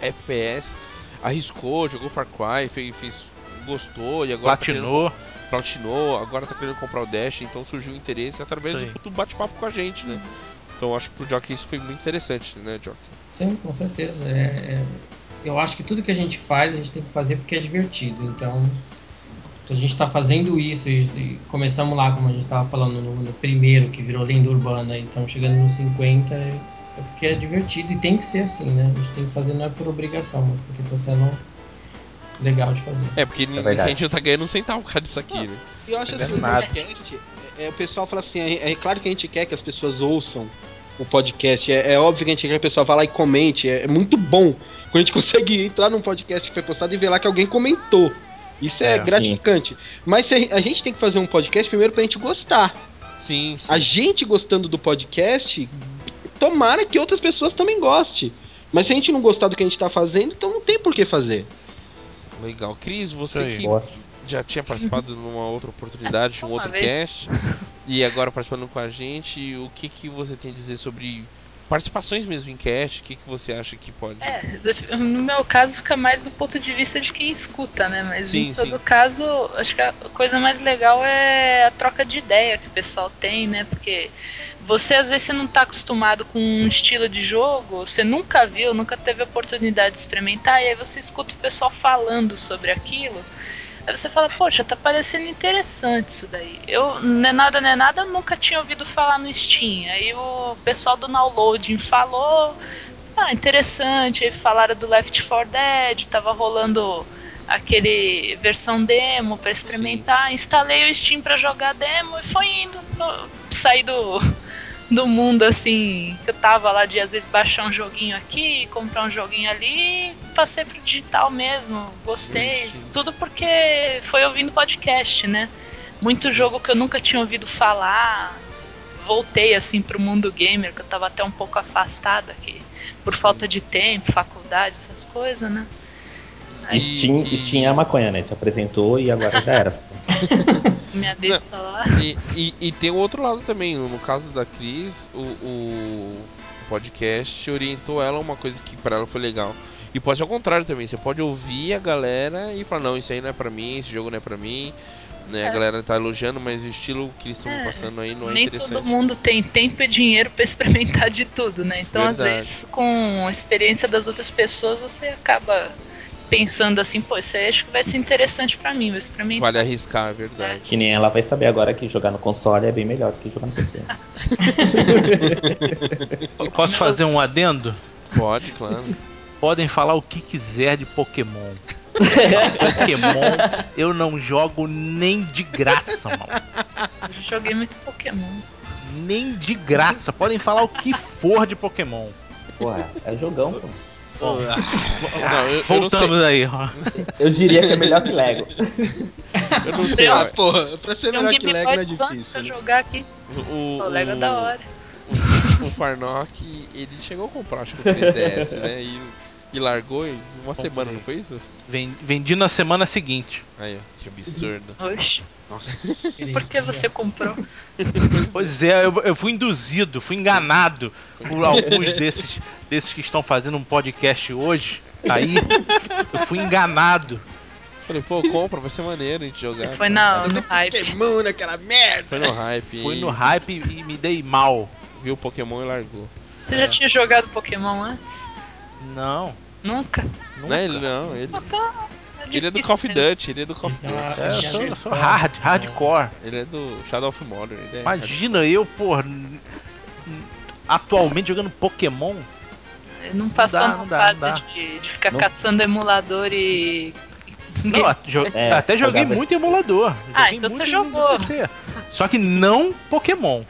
FPS, arriscou, jogou Far Cry, fez, fez gostou e agora tá querendo Platinou. platinou, agora tá querendo comprar o Dash, então surgiu o interesse através Sim. do, do bate-papo com a gente, né? Então acho que pro Jockey isso foi muito interessante, né, Jockey? Sim, com certeza. É, é- eu acho que tudo que a gente faz, a gente tem que fazer porque é divertido. Então, se a gente está fazendo isso e, e começamos lá, como a gente estava falando no, no primeiro, que virou lenda urbana, e estamos chegando nos 50, é, é porque é divertido e tem que ser assim, né? A gente tem que fazer não é por obrigação, mas porque está sendo legal de fazer. É, porque ninguém- a gente não tá ganhando um centavo por causa disso aqui, né? E eu acho Não é assim, o podcast, é, é, o pessoal fala assim, é, é claro que a gente quer que as pessoas ouçam o podcast, é, é óbvio que a gente quer que a pessoa vá lá e comente, é, é muito bom quando a gente consegue entrar num podcast que foi postado e ver lá que alguém comentou. Isso é, É, gratificante. Mas se a, a gente tem que fazer um podcast primeiro pra gente gostar. Sim, sim. A gente gostando do podcast, tomara que outras pessoas também gostem. Mas se a gente não gostar do que a gente tá fazendo, então não tem por que fazer. Legal. Cris, você que Boa. já tinha participado numa outra oportunidade, de um outro vez. cast, e agora participando com a gente, o que, que você tem a dizer sobre participações mesmo em cast? O que, que você acha que pode. É, no meu caso fica mais do ponto de vista de quem escuta, né? Mas Sim, em todo sim. caso, acho que a coisa mais legal é a troca de ideia que o pessoal tem, né? Porque você às vezes você não tá acostumado com um estilo de jogo, você nunca viu, nunca teve a oportunidade de experimentar, e aí você escuta o pessoal falando sobre aquilo. Aí você fala, poxa, tá parecendo interessante isso daí. Eu, não é nada, não é nada, nunca tinha ouvido falar no Steam. Aí o pessoal do downloading falou, ah, interessante. Aí falaram do Left 4 Dead, tava rolando aquele versão demo pra experimentar. Instalei o Steam pra jogar demo e foi indo. Eu saí do, do mundo assim, que eu tava lá de às vezes baixar um joguinho aqui, comprar um joguinho ali, passei pro digital mesmo, gostei. Steam. Tudo porque foi ouvindo podcast, né? Muito jogo que eu nunca tinha ouvido falar. Voltei assim pro mundo gamer, que eu tava até um pouco afastada aqui, por falta de tempo, faculdade, essas coisas, né? Aí Steam, Steam é a maconha, né? Te apresentou e agora já era. minha besta lá. E, e, e tem o outro lado também. No caso da Cris, o, o podcast orientou ela a uma coisa que pra ela foi legal. E pode ser ao contrário também. Você pode ouvir a galera e falar: não, isso aí não é pra mim, esse jogo não é pra mim. Né? A É. galera tá elogiando, mas o estilo que eles estão É, passando aí não é Nem interessante. todo mundo tem tempo e dinheiro pra experimentar de tudo, né? Então, às Verdade. vezes, com a experiência das outras pessoas, você acaba pensando assim, pô, isso aí acho que vai ser interessante pra mim, vou experimentar. Vale arriscar, é verdade. Que nem ela vai saber agora que jogar no console é bem melhor do que jogar no PC. Posso fazer um adendo? Pode, claro. Podem falar o que quiser de Pokémon. Pokémon eu não jogo nem de graça, mano. Eu já joguei muito Pokémon. Nem de graça. Podem falar o que for de Pokémon. Porra, é jogão, pô. Não, eu, eu não sei, Voltamos aí, ó. Eu diria que é melhor que Lego. eu não sei. Ah, ó, porra, pra ser um melhor que Lego é difícil. pra né? jogar aqui. o, O Lego é da hora. o, o Farnock, ele chegou a comprar, acho que o 3DS, né? E E largou em uma Comprei. semana, não foi isso? Ven- Vendi na semana seguinte. Aí, ó, que absurdo. Oxe, por que Heresia. você comprou? Pois é, eu, eu fui induzido, fui enganado por alguns desses, desses que estão fazendo um podcast hoje. Aí, eu fui enganado. Falei, pô, compra, vai ser maneiro a gente jogar. Foi na, no hype. Pokémon naquela merda. Foi no hype. Fui e no hype e me dei mal. Viu o Pokémon e largou. Você já tinha jogado Pokémon antes? Não. Nunca? Não é ele, não. Ele, Então, ele é do Call of. Duty, ele é do Call of Então, Duty. É, eu sou, hard, hardcore. Ele é do Shadow of Mordor. É Imagina eu, porra, n- n- atualmente jogando Pokémon. Não passou dá, na não dá, fase não dá. De, de ficar Não. caçando emulador e. Não, jo- É, até joguei muito emulador. Ah, Joguei então muito você jogou. PC. Só que não Pokémon.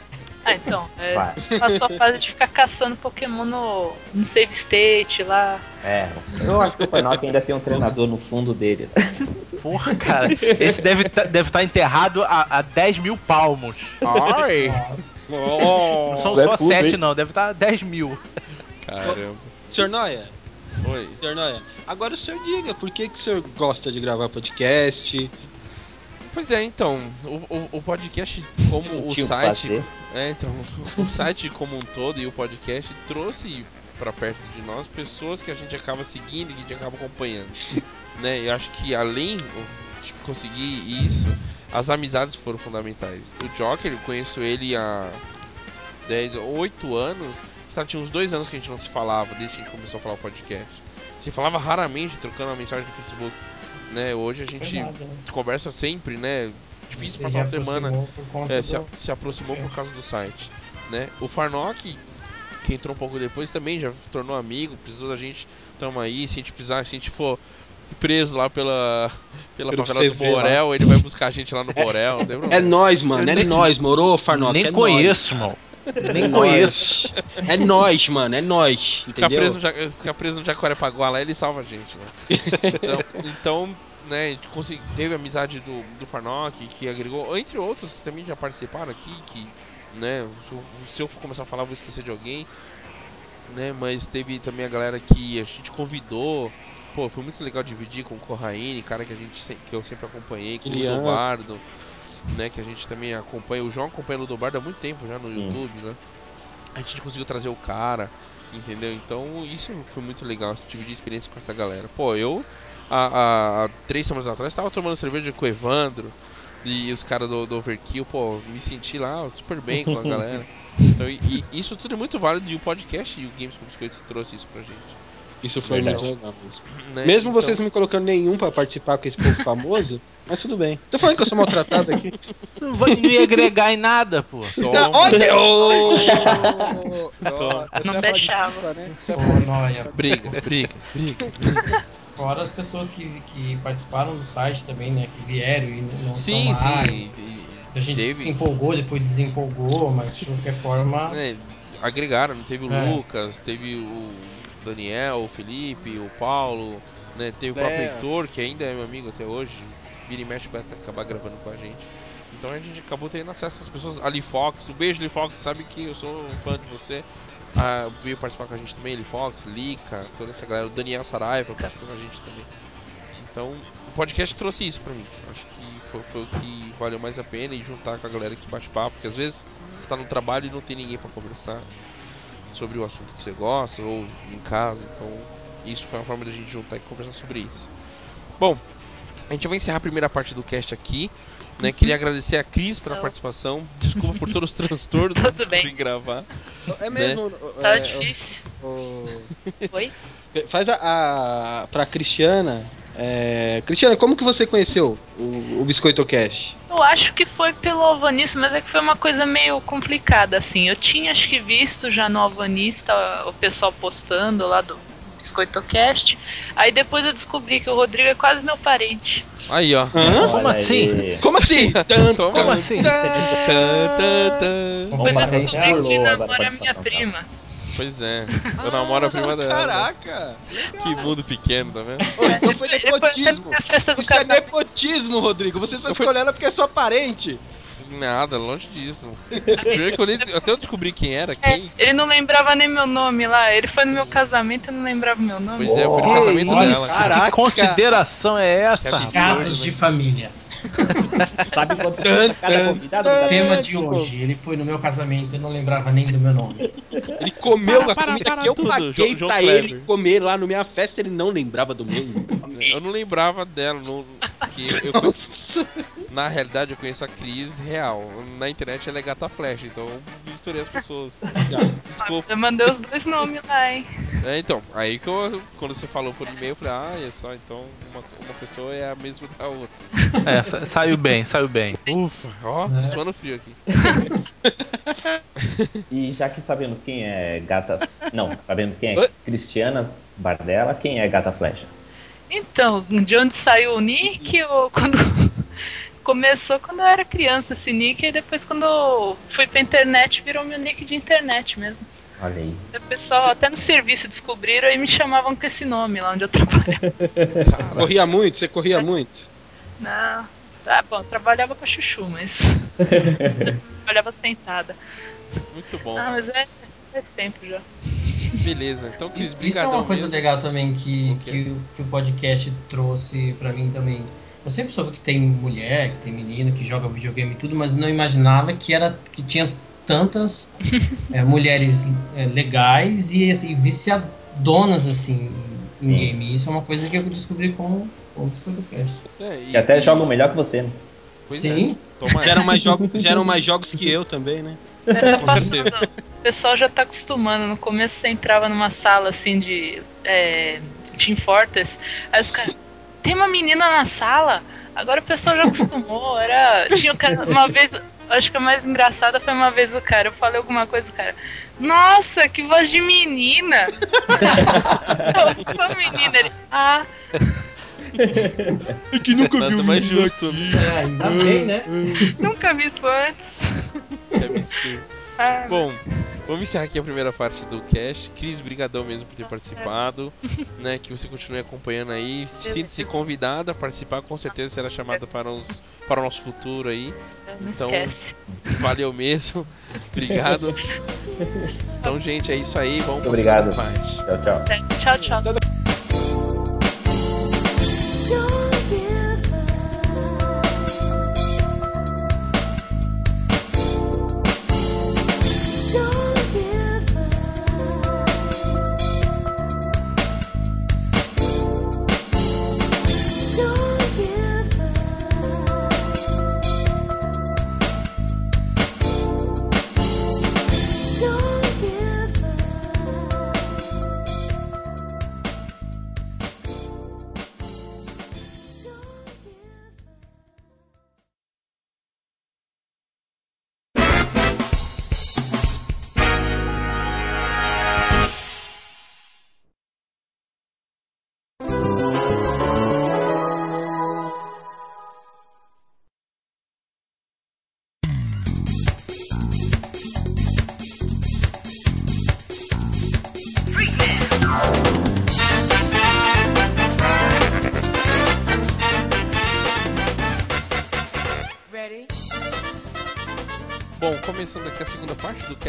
Ah, então. É, passou a fase de ficar caçando Pokémon no, no save state lá. É, eu acho que o Farnock ainda tem um treinador no fundo dele. Porra, cara. Esse deve estar deve tá enterrado a, a 10 mil palmos. Ai! Nossa. Não são Não é só fundo, 7, hein? não. Deve estar a 10 mil. Caramba. Senhor Noia, Oi. senhor Noia, agora o senhor diga, por que, que o senhor gosta de gravar podcast? Pois é, então, o, o, o podcast, como o site. É, então, o site como um todo e o podcast trouxe pra perto de nós pessoas que a gente acaba seguindo e que a gente acaba acompanhando. Né? Eu acho que além de conseguir isso, as amizades foram fundamentais. O Joker, eu conheço ele há 10, 8 anos. Tá, tinha uns dois anos que a gente não se falava, desde que a gente começou a falar o podcast. Se falava raramente, trocando uma mensagem no Facebook. Né? Hoje a gente Verdade, né? conversa sempre, né? Difícil Você passar uma semana. É, se, do- a- se aproximou por causa do site, né? O Farnock, que entrou um pouco depois, também já se tornou amigo, precisou da gente, tamo aí, se a gente precisar, se a gente for preso lá pela, pela Pelo favela do CV lá. Borel, ele vai buscar a gente lá no Borel, problema. É nóis, mano, é nem- nóis, moro, Farnock? Nem é conheço, mano. Nem É conheço. nóis. É nóis, mano, é nóis. Ficar preso, no ficar preso no Jacarepaguá lá, ele salva a gente, né? Então, então né, a gente consegui- teve a amizade do, do Farnock, que agregou, entre outros que também já participaram aqui, que, né, se eu, for começar a falar, eu vou esquecer de alguém, né, mas teve também a galera que a gente convidou, pô, foi muito legal dividir com o Corraine, cara que a gente, que eu sempre acompanhei, com o Elian. Ludobardo, né, que a gente também acompanha, o João acompanha o Ludobardo há muito tempo já no Sim. YouTube, né, a gente conseguiu trazer o cara, entendeu? Então isso foi muito legal, dividir experiência com essa galera. Pô, eu há, há- há três semanas atrás tava tomando cerveja com o Evandro e os caras do, do Overkill, pô, me senti lá super bem com a galera. Então, e, e isso tudo é muito válido e o podcast e o Games com Biscoito trouxe isso pra gente. Isso foi muito legal mesmo. né? Mesmo Então, vocês não me colocando nenhum pra participar com esse povo famoso, mas tudo bem. Tô falando que eu sou maltratado aqui. Não, vai- não ia agregar em nada, pô. Não, olha! Não de deixava. Né? Noia, Briga, briga, briga. Fora as pessoas que, que participaram do site também, né? Que vieram e não Sim, estão mais. sim. e- A gente teve- se empolgou, depois desempolgou, mas de qualquer forma. É, agregaram, né? teve o É. Lucas, teve o Daniel, o Felipe, o Paulo, né? Teve o próprio É. Heitor, que ainda é meu amigo até hoje, vira e mexe vai acabar gravando com a gente. Então a gente acabou tendo acesso essas pessoas. Ali Fox, um beijo, Ali Fox, sabe que eu sou um fã de você. Ah, veio participar com a gente também, Ali Fox, Lica, toda essa galera. O Daniel Saraiva participou com a gente também. Então, o podcast trouxe isso pra mim. Acho que foi, foi o que valeu mais a pena e juntar com a galera que bate papo, porque às vezes você tá no trabalho e não tem ninguém pra conversar sobre o assunto que você gosta ou em casa. Então, isso foi uma forma da gente juntar e conversar sobre isso. Bom, a gente vai encerrar a primeira parte do cast aqui. Né? Queria agradecer a Cris pela Não. participação. Desculpa por todos os transtornos Tudo de bem. gravar. É mesmo. Tá é, difícil. o- Oi? o- faz a, a. pra Cristiana. É, Cristiana, como que você conheceu o, o Biscoito Cash? Eu acho que foi pelo Alvanista, mas é que foi uma coisa meio complicada, assim. Eu tinha, acho que, visto já no Alvanista o pessoal postando lá do BiscoitoCast. Aí depois eu descobri que o Rodrigo é quase meu parente. Aí, ó. Hã? Como Olha assim? aí. Como assim? Tan, Como assim? tan. Tan, Depois eu descobri que ele a namora a minha prima. Pois é. Eu namoro a prima dela. Caraca! Que mundo pequeno, tá vendo? Ô, Então foi nepotismo. Isso é nepotismo, Rodrigo. Você só escolhendo ela porque é sua parente. Nada, longe disso. Primeiro que eu nem- até eu descobri quem era, É, quem. ele não lembrava nem meu nome lá. Ele foi no meu casamento e não lembrava meu nome. Pois é, foi no Oh, casamento isso, dela. cara. Caraca. Que consideração é essa? Absurdo. Casos de família. Sabe quanto custa cada convidado? Tema de hoje. Ele foi no meu casamento e não lembrava nem do meu nome. Ele comeu Para, a para, comida para que eu tudo, paguei João- João pra Kleber. ele comer lá no minha festa, ele não lembrava do meu. Eu não lembrava dela. Não, que eu, eu na realidade, eu conheço a Cris real. Na internet ela é gata flash, então eu misturei as pessoas. Desculpa. Eu mandei os dois nomes lá, hein? É, então, aí que eu, quando você falou por e-mail, eu falei, ah, é só, então uma, uma pessoa é a mesma da outra. É, sa- saiu bem, saiu bem. Ufa, ó, tô suando frio aqui. E já que sabemos quem é Gata. Não, sabemos quem é Cristiana Bardella, quem é Gata Flecha? Então, de onde saiu o nick? Eu, quando... Começou quando eu era criança esse nick, e depois quando eu fui pra internet virou meu nick de internet mesmo. Olha aí. O pessoal até no serviço descobriram e me chamavam com esse nome lá onde eu trabalhava. Corria muito? Você corria muito? Não, tá bom, trabalhava pra chuchu, mas. trabalhava sentada. Muito bom. Ah, mas é. Faz tempo já. Beleza, então Cris, Isso é uma coisa mesmo. legal também que, O quê? que, o- que o podcast trouxe pra mim também. Eu sempre soube que tem mulher, que tem menina que joga videogame e tudo, mas não imaginava que era que tinha tantas é, mulheres é, legais e, assim, viciadonas assim em Sim. game. Isso é uma coisa que eu descobri com, com o BiscoitoCast. É, E até jogam melhor que você, né? Pois Sim. É. Geram mais, jogos, geram mais jogos que eu também, né? É, tá passando. O pessoal já tá acostumando. No começo você entrava numa sala assim de é, Team Fortress, aí os caras. Tem uma menina na sala? Agora o pessoal já acostumou. Era. Tinha o cara. Uma vez. Acho que a mais engraçada foi uma vez o cara. Eu falei alguma coisa, o cara. Nossa, que voz de menina! eu sou menina. Ele. Ah, Que nunca Nada mais justo. É, ainda bem, né? nunca vi isso antes. Que absurdo. Ah, Bom, vamos encerrar aqui a primeira parte do cast. Cris, brigadão mesmo por ter participado, né? Que você continue acompanhando aí. Sinta-se convidada a participar, com certeza será chamada para, os, para o nosso futuro aí. não então- esquece. Valeu mesmo. Obrigado. Então, gente, é isso aí. Vamos Muito obrigado. Tchau, tchau. Tchau, tchau.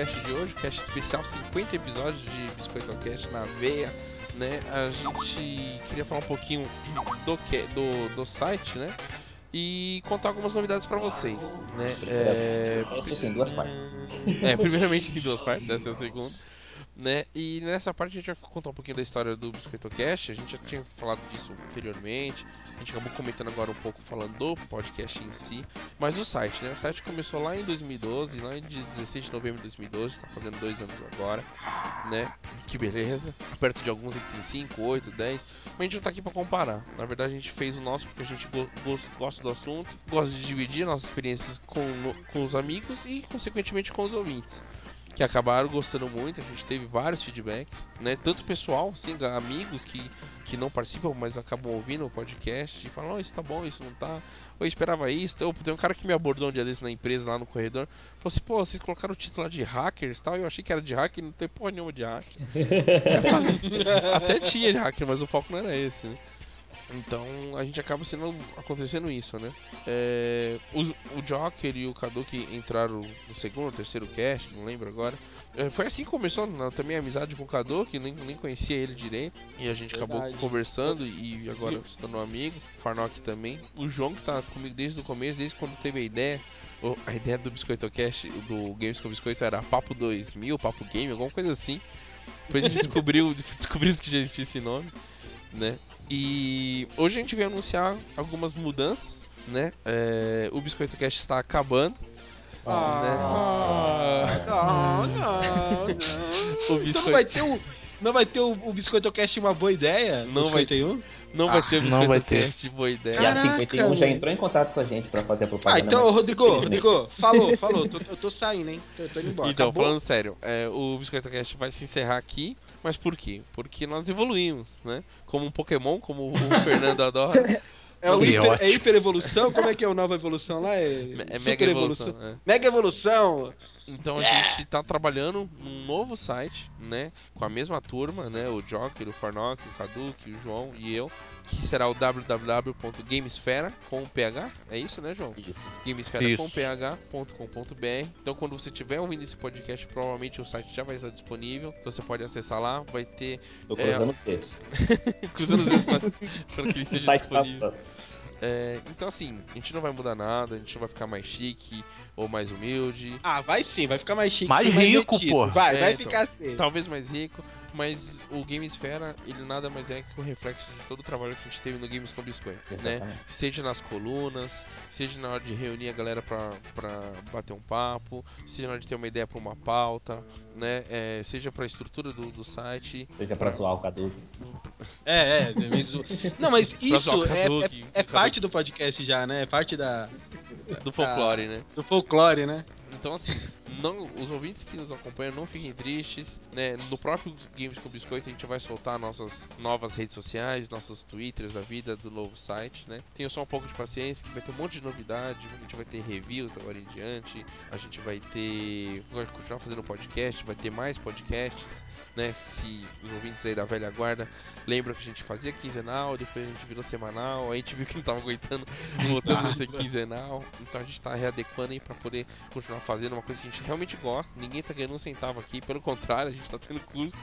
Cast de hoje, cast especial 50 episódios de Biscoito Cast na veia, né? A gente queria falar um pouquinho do, que, do, do site, né? E contar algumas novidades pra vocês, né? É, tem duas partes. é, primeiramente tem duas partes, essa é a segunda. Né? E nessa parte a gente vai contar um pouquinho da história do Biscoito Cast. A gente já tinha falado disso anteriormente. A gente acabou comentando agora um pouco falando do podcast em si. Mas o site, né? O site começou lá em 2012, lá em 16 de novembro de 2012, tá fazendo dois anos agora, né? Que beleza. Perto de alguns que tem 5, 8, 10. Mas a gente não tá aqui pra comparar. Na verdade, a gente fez o nosso porque a gente go- go- gosta do assunto, gosta de dividir nossas experiências com, com os amigos e, consequentemente, com os ouvintes que acabaram gostando muito, a gente teve vários feedbacks, né? Tanto pessoal, sim, amigos que, que não participam, mas acabam ouvindo o podcast e falam, oh, isso tá bom, isso não tá. Eu esperava isso. Ou tem um cara que me abordou um dia desse na empresa, lá no corredor, falou assim, pô, vocês colocaram o título lá de hackers e tal, eu achei que era de hacker, não tem porra nenhuma de hacker. Eu falei, Até tinha de hacker, mas o foco não era esse, né? Então a gente acaba sendo acontecendo isso, né? É, o, o Joker e o Kaduki entraram no segundo terceiro cast, não lembro agora. É, foi assim que começou na, também a amizade com o Kaduki, nem, nem conhecia ele direito. E a gente acabou Verdade. conversando e agora se tornou amigo. Farnock também. O João que tá comigo desde o começo, desde quando teve a ideia. A ideia do Biscoito Cast, do Games com Biscoito era Papo 2000, Papo Game, alguma coisa assim. Depois a gente descobriu, descobriu que já existia esse nome, né? E hoje a gente veio anunciar algumas mudanças, né? É, o Biscoito Cast está acabando. Ah, não, não, não. O Então biscoito- não vai ter o. Não vai ter o, o Biscoito Cast uma boa ideia? Não vai 51? Não vai Ah, ter o não Biscoito vai ter. Cast, boa ideia. E a Caraca, 51 já mano. entrou em contato com a gente pra fazer a Ah, propaganda. então, mas, Rodrigo, Rodrigo, falou, falou. Tô, eu tô saindo, hein? Tô, tô indo embora. Então, Acabou? falando sério, é, o Biscoito Cast vai se encerrar aqui, mas por quê? Porque nós evoluímos, né? Como um Pokémon, como o Fernando adora. É, o hiper, é hiper evolução? Como é que é o nova evolução lá? É, É mega evolução. é. Mega evolução! Então a gente tá trabalhando num novo site, né? Com a mesma turma, né? O Joker, o Farnock, o Kaduki, o João e eu, que será o www.gamesfera com PH. É isso, né, João? Isso. gamesfera.com.br. Então, quando você estiver ouvindo esse podcast, provavelmente o site já vai estar disponível. Você pode acessar lá, vai ter. Tô É. cruzando os dedos. Cruzando os dedos pra que ele esteja site tá disponível. É, então, assim, a gente não vai mudar nada, a gente não vai ficar mais chique ou mais humilde. Ah, vai sim, vai ficar mais chique. Mais rico, pô. Vai, É, vai então. ficar assim. Talvez mais rico, mas o Gamesfera, ele nada mais é que o reflexo de todo o trabalho que a gente teve no Games com Biscoito, né? Exatamente. Seja nas colunas, seja na hora de reunir a galera pra, pra bater um papo, seja na hora de ter uma ideia pra uma pauta, né? É, seja pra estrutura do, do site. Seja pra zoar o Cadu. É, é. O... Não, mas isso é, é, é parte do podcast já, né? É parte da, Do folclore, né? do folclore, né? Então, assim, não, os ouvintes que nos acompanham não fiquem tristes, né? No próprio Games com Biscoito a gente vai soltar nossas novas redes sociais, nossos twitters da vida do novo site, né? Tenham só um pouco de paciência que vai ter um monte de novidade, a gente vai ter reviews agora em diante, a gente vai ter... vai continuar fazendo podcast, vai ter mais podcasts, né? Se os ouvintes aí da velha guarda lembram que a gente fazia quinzenal, depois a gente virou semanal, a gente viu que não tava aguentando, voltamos a ser quinzenal, então a gente tá readequando aí pra poder continuar fazendo uma coisa que a gente realmente gosta. Ninguém tá ganhando um centavo aqui, pelo contrário, a gente tá tendo custo,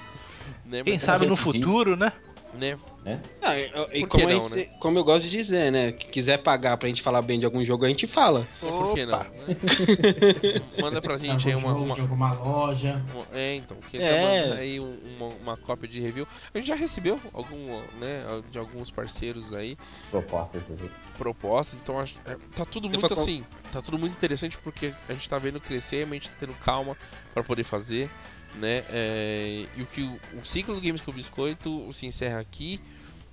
né? Quem Mas, sabe no futuro, né? Né? Né? Não, e- e Por como, não, gente- como eu gosto de dizer, né? Que quiser pagar pra gente falar bem de algum jogo, a gente fala. Mas por que não? Né? Manda pra gente aí uma, uma- de alguma loja. uma- É, então, que É. manda aí um- uma, uma cópia de review. A gente já recebeu algum, né, de alguns parceiros aí, Propostas aí. propostas, então acho- é, tá tudo muito assim, tá tudo muito interessante porque a gente tá vendo crescer, a gente tá tendo calma pra poder fazer, né? é, e o que o, o ciclo do Games com Biscoito se encerra aqui,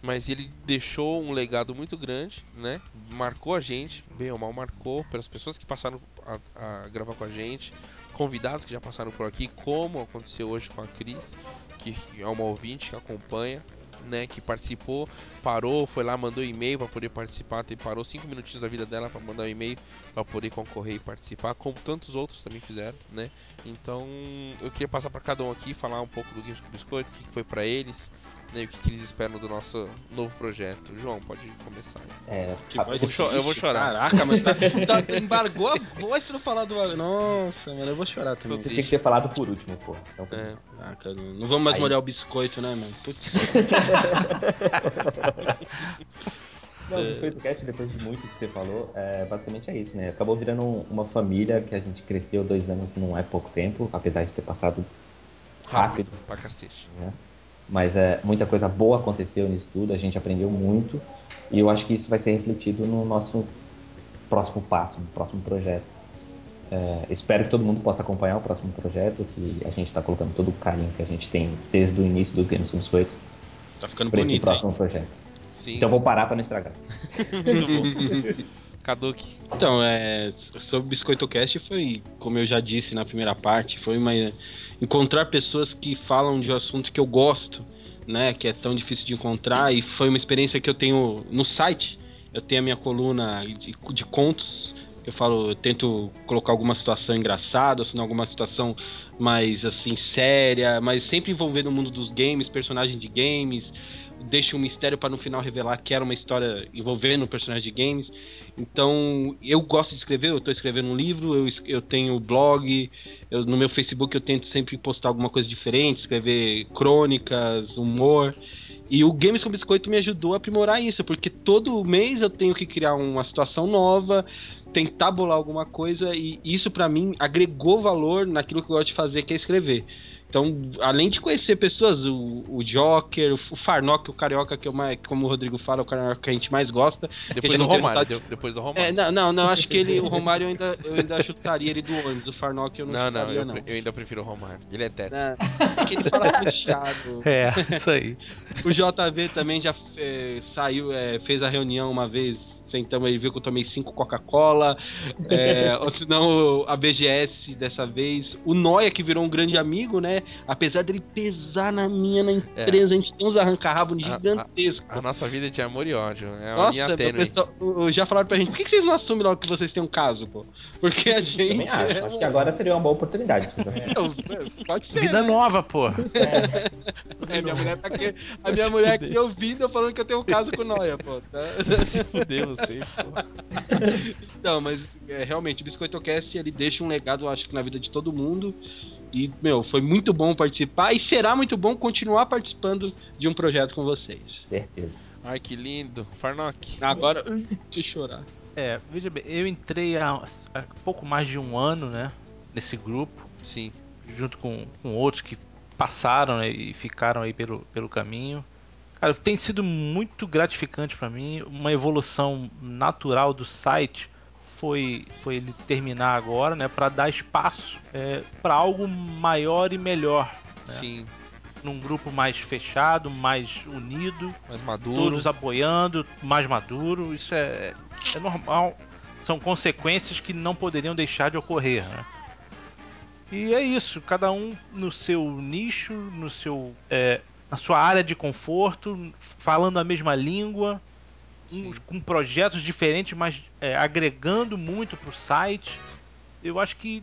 mas ele deixou um legado muito grande, né? Marcou a gente, bem ou mal marcou, pelas pessoas que passaram a, a gravar com a gente, convidados que já passaram por aqui, como aconteceu hoje com a Cris, que é uma ouvinte que acompanha, né, que participou, parou, foi lá, mandou e-mail para poder participar, tem, parou cinco minutinhos da vida dela para mandar um e-mail para poder concorrer e participar, como tantos outros também fizeram, né? Então, eu queria passar para cada um aqui falar um pouco do Games com Biscoito, o que foi para eles, né, e o que, que eles esperam do nosso novo projeto. João, pode começar. É, Que voz vou cho- eu vou triste, chorar. Caraca, mas tá, tá- embargou a voz pra não falar do. Nossa, mano, eu vou chorar também. Tô você tinha que ter falado por último, pô. Então, É. Caraca, não, não vamos mais Aí. molhar o biscoito, né, mano? Putz. Não, o Biscoito Cast, depois de muito que você falou, é, basicamente é isso, né? Acabou virando um- uma família que a gente cresceu dois anos, não é pouco tempo, apesar de ter passado Rápido, rápido, pra cacete. né? Mas é, muita coisa boa aconteceu nisso tudo, a gente aprendeu muito, e eu acho que isso vai ser refletido no nosso próximo passo, no próximo projeto. É, espero que todo mundo possa acompanhar o próximo projeto, que a gente está colocando todo o carinho que a gente tem desde o início do Games com Biscoito Tá ficando para esse bonito. hein? próximo projeto. Sim, Então eu vou parar para não estragar. muito bom. Kaduki. Então, é, sobre o Biscoito Cast foi, como eu já disse na primeira parte, foi uma encontrar pessoas que falam de um assunto que eu gosto, né, que é tão difícil de encontrar e foi uma experiência que eu tenho no site. Eu tenho a minha coluna de, de contos. Eu falo, eu tento colocar alguma situação engraçada, não alguma situação mais assim séria, mas sempre envolvendo o mundo dos games, personagens de games, deixa um mistério para no final revelar que era uma história envolvendo um personagem de games. Então, eu gosto de escrever, eu tô escrevendo um livro, eu, eu tenho blog, eu- no meu Facebook eu tento sempre postar alguma coisa diferente, escrever crônicas, humor. E o Games com Biscoito me ajudou a aprimorar isso, porque todo mês eu tenho que criar uma situação nova, tentar bolar alguma coisa, e isso pra mim agregou valor naquilo que eu gosto de fazer, que é escrever. Então, além de conhecer pessoas, o, o Joker, o Farnock, o Carioca, que é o mais, como o Rodrigo fala, o Carioca que a gente mais gosta. Depois do Romário. vontade- Depois do É, Romário. não, não, não, acho que ele, o Romário eu ainda, eu ainda chutaria ele do ônibus, o Farnock eu não, Não, não, chutaria, eu, não. pre- eu ainda prefiro o Romário. Ele é teto. É, porque ele fala muito chiado. É, isso aí. O JV também já é, saiu, é, fez a reunião uma vez, sentamos aí, viu que eu tomei cinco Coca-Cola. é, ou senão a BGS dessa vez. O Noia, que virou um grande amigo, né? Apesar dele pesar na minha, na empresa, a gente tem uns arranca-rabo A- a- gigantescos. A nossa vida é de amor e ódio. É uma Nossa, linha meu tênue. pessoal, já falaram pra gente, por que que vocês não assumem logo que vocês têm um caso, pô? Porque a gente. Também acho. Acho que agora seria uma boa oportunidade. Não, pode ser. Vida né? nova, pô. É, minha mulher tá aqui, a minha mulher aqui ouvindo eu falando que eu tenho um caso com o Noia, pô. Tá? Se fuder vocês, pô. Não, mas é, realmente, o BiscoitoCast ele deixa um legado, eu acho que na vida de todo mundo. E, meu, foi muito bom participar e será muito bom continuar participando de um projeto com vocês. Certeza. Ai, que lindo. Farnock. Agora, deixa eu chorar. É, veja bem, eu entrei há, há pouco mais de um ano, né? Nesse grupo, Sim. junto com, com outros que passaram né, e ficaram aí pelo, pelo caminho. Cara, tem sido muito gratificante para mim, uma evolução natural do site foi, foi ele terminar agora, né, para dar espaço é, para algo maior e melhor, né? Sim. num grupo mais fechado, mais unido, Mais maduro. todos apoiando, mais maduro, isso é, é normal. São consequências que não poderiam deixar de ocorrer. Né? E é isso, cada um no seu nicho, no seu, é, na sua área de conforto, falando a mesma língua, uns com projetos diferentes, mas é, agregando muito pro site. Eu acho que,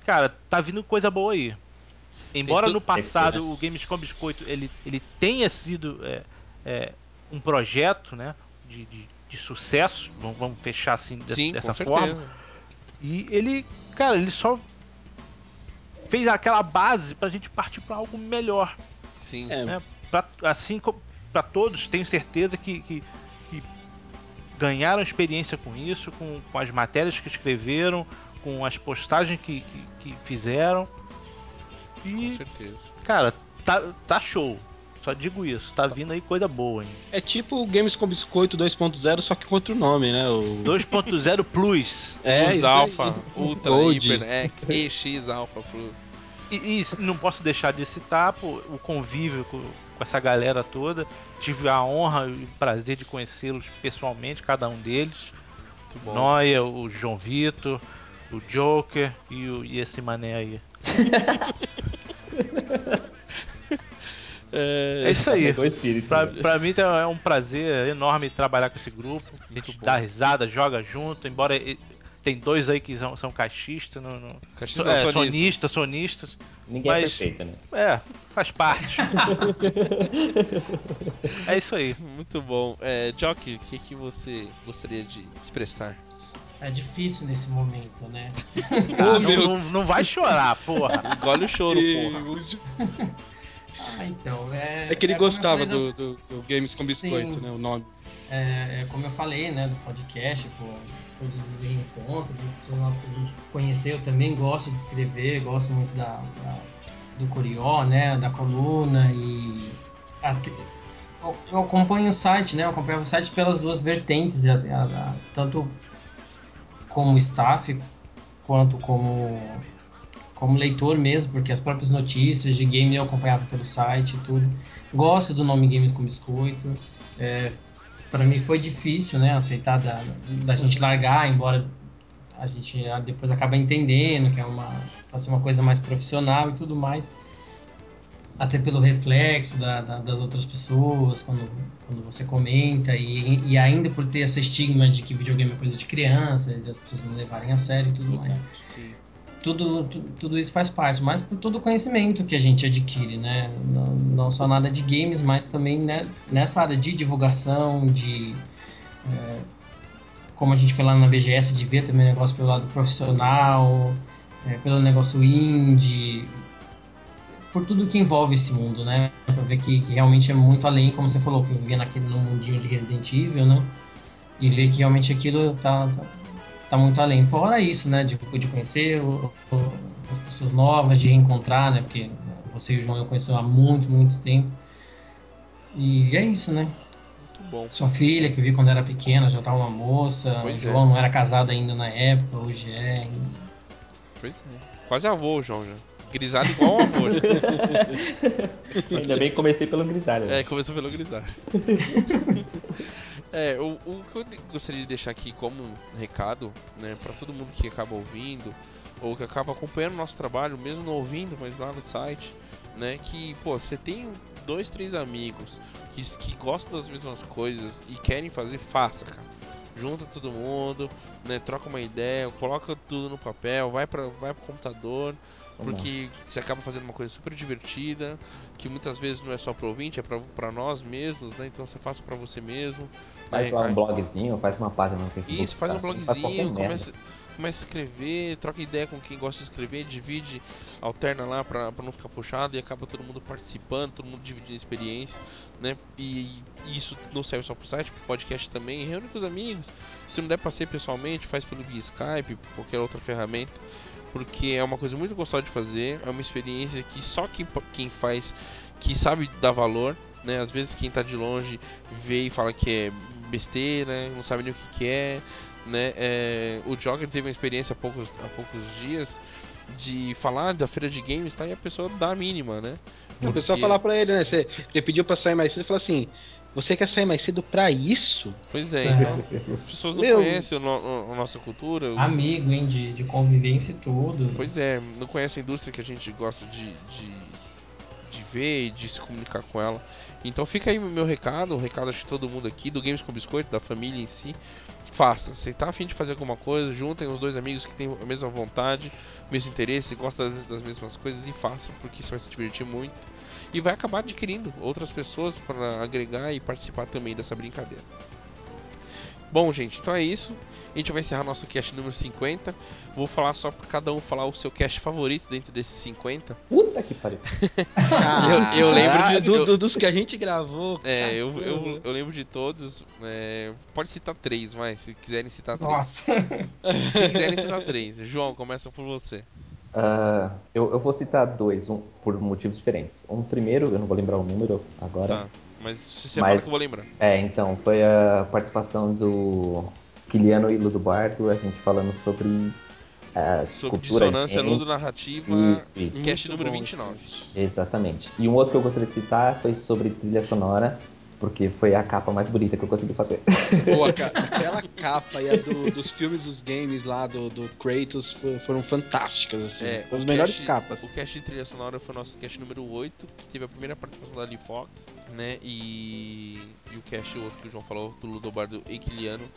cara, tá vindo coisa boa aí. Embora tu- no passado que o Games com Biscoito ele, ele tenha sido é, é, um projeto né, de, de, de sucesso, vamos, vamos fechar assim de- Sim, dessa com forma. certeza. E ele, cara, ele só fez aquela base pra gente partir pra algo melhor Sim, É, sim. né? Pra, assim como para todos, tenho certeza que, que, que ganharam experiência com isso, com, com as matérias que escreveram, com as postagens que, que, que fizeram. Com E, certeza. cara, tá, tá show. Só digo isso, tá vindo aí coisa boa, hein? É tipo o Games com Biscoito 2.0, só que com outro nome, né? O... 2.0 Plus. É, Plus Alpha. Ultra, Gold. Hyper, X, EX Alpha Plus. E, e não posso deixar de citar pô, o convívio com, com essa galera toda. Tive a honra e o prazer de conhecê-los pessoalmente, cada um deles. Noia, o João Vitor, o Joker e, o- e esse mané aí. É isso aí. Pegou o espírito. Pra, né? pra mim tá- é um prazer enorme trabalhar com esse grupo. A gente dá risada, joga junto, embora tem dois aí que são, são caixistas, não, não, é, sonista. sonistas, sonistas. Ninguém é mas- perfeito, né? É, faz parte. é isso aí. Muito bom. É, Jockey, o que, que você gostaria de expressar? É difícil nesse momento, né? Ah, não, não, não vai chorar, porra. Engole o choro, porra. Ah, então, é... É que ele é gostava no- do, do, do Games com Biscoito, Sim. né? O nome. É, é como eu falei, né, do podcast, pô, todos os das pessoas novas que a gente conheceu, eu também gosto de escrever, gosto muito da, da- do Curió, né, da coluna e eu, eu acompanho o site, né, eu acompanho o site pelas duas vertentes, a- a- a- tanto como staff quanto como como leitor mesmo, porque as próprias notícias de game eu acompanhava pelo site e tudo. Gosto do nome Games com Biscoito. É, para mim foi difícil, né, aceitar da, da gente largar, embora a gente ah, depois acaba entendendo que é uma pra ser uma coisa mais profissional e tudo mais. Até pelo reflexo da, da- das outras pessoas, quando, quando você comenta, e, e ainda por ter esse estigma de que videogame é coisa de criança, e das pessoas não levarem a sério e tudo mais. Sim. Tudo, tu- tudo isso faz parte, mas por todo o conhecimento que a gente adquire, né? Não, não só na área de games, mas também né, nessa área de divulgação, de. é, como a gente foi lá na BGS, de ver também o negócio pelo lado profissional, é, pelo negócio indie, por tudo que envolve esse mundo, né? Pra ver que, que realmente é muito além, como você falou, que eu vivia naquele no mundinho de Resident Evil, né? E ver que realmente aquilo tá, tá, tá muito além. Fora isso, né? De, de conhecer o- o- as pessoas novas, de reencontrar, né? Porque você e o João eu conheci há muito, muito tempo. E é isso, né? Muito bom. Sua filha, que eu vi quando era pequena, já tá uma moça. Pois o é. João não era casado ainda na época, hoje é. Pois é. Quase avô, João, já. Grisalho igual um avô. já. Ainda bem que comecei pelo grisalho. né? É, começou pelo grisalho. é, o, o que eu gostaria de deixar aqui como um recado, né, pra todo mundo que acaba ouvindo, ou que acaba acompanhando o nosso trabalho, mesmo não ouvindo, mas lá no site, né, que, pô, você tem dois, três amigos que, que gostam das mesmas coisas e querem fazer, faça, cara. Junta todo mundo, né, troca uma ideia, coloca tudo no papel, vai para vai pro computador, Vamos lá. porque você acaba fazendo uma coisa super divertida, que muitas vezes não é só pro ouvinte, é pra nós mesmos, né? Então você faça pra você mesmo. Faz né? lá um blogzinho, faz uma página no Facebook. Isso, faz um blogzinho, começa, começa a escrever, troca ideia com quem gosta de escrever, divide, alterna lá pra, pra não ficar puxado e acaba todo mundo participando, todo mundo dividindo experiência, né? E, e isso não serve só pro site, pro podcast também, reúne com os amigos. Se não der pra ser pessoalmente, faz pelo Skype, por qualquer outra ferramenta. Porque é uma coisa muito gostosa de fazer, é uma experiência que só quem, quem faz, que sabe dar valor, né? Às vezes quem tá de longe vê e fala que é besteira, não sabe nem o que, que é, né? É, o Jogger teve uma experiência há poucos, há poucos dias de falar da feira de games, tá? E a pessoa dá a mínima, né? O pessoal Porque- falar pra ele, né? Você, ele pediu pra sair mais cedo e falou assim: Você quer sair mais cedo pra isso? Pois é, É. então as pessoas não Meu- conhecem no- a nossa cultura. o- Amigo, hein? De, de convivência e tudo. Pois é, não conhece a indústria que a gente gosta de, de, de ver e de se comunicar com ela. Então fica aí o meu recado, o recado acho que todo mundo aqui, do Games com Biscoito, da família em si. Faça, você tá afim de fazer alguma coisa, juntem os dois amigos que têm a mesma vontade, o mesmo interesse, gostam das- das mesmas coisas e faça, porque você vai se divertir muito. E vai acabar adquirindo outras pessoas para agregar e participar também dessa brincadeira. Bom, gente, então é isso. A gente vai encerrar nosso cast número 50. Vou falar só pra cada um falar o seu cast favorito dentro desses 50. Puta que pariu. Eu- eu lembro de- Ah, do- dos que a gente gravou. É, eu, eu, eu lembro de todos. é, pode citar três, vai, se quiserem citar três. Nossa. Se, se quiserem citar três. João, começa por você. Ah, eu, eu vou citar dois, um, por motivos diferentes. Um primeiro, eu não vou lembrar o número agora. Tá. Mas se você Mas- fala que eu vou lembrar. É, então, foi a participação do Kiliano e Ludobardo, a gente falando sobre a Sobre cultura dissonância ludonarrativa, Isso, isso. cast Muito número bom, 29. Exatamente. E um outro que eu gostaria de citar foi sobre trilha sonora, porque foi a capa mais bonita que eu consegui fazer. Pô, a ca- aquela capa e a do- dos filmes dos games lá do, do Kratos fo- foram fantásticas, assim. É, as melhores cast- capas. O cast de trilha sonora foi o nosso cast número 8, que teve a primeira participação da Lee Fox, né? E, e o cast, o outro que o João falou, do Ludobardo e Kiliano,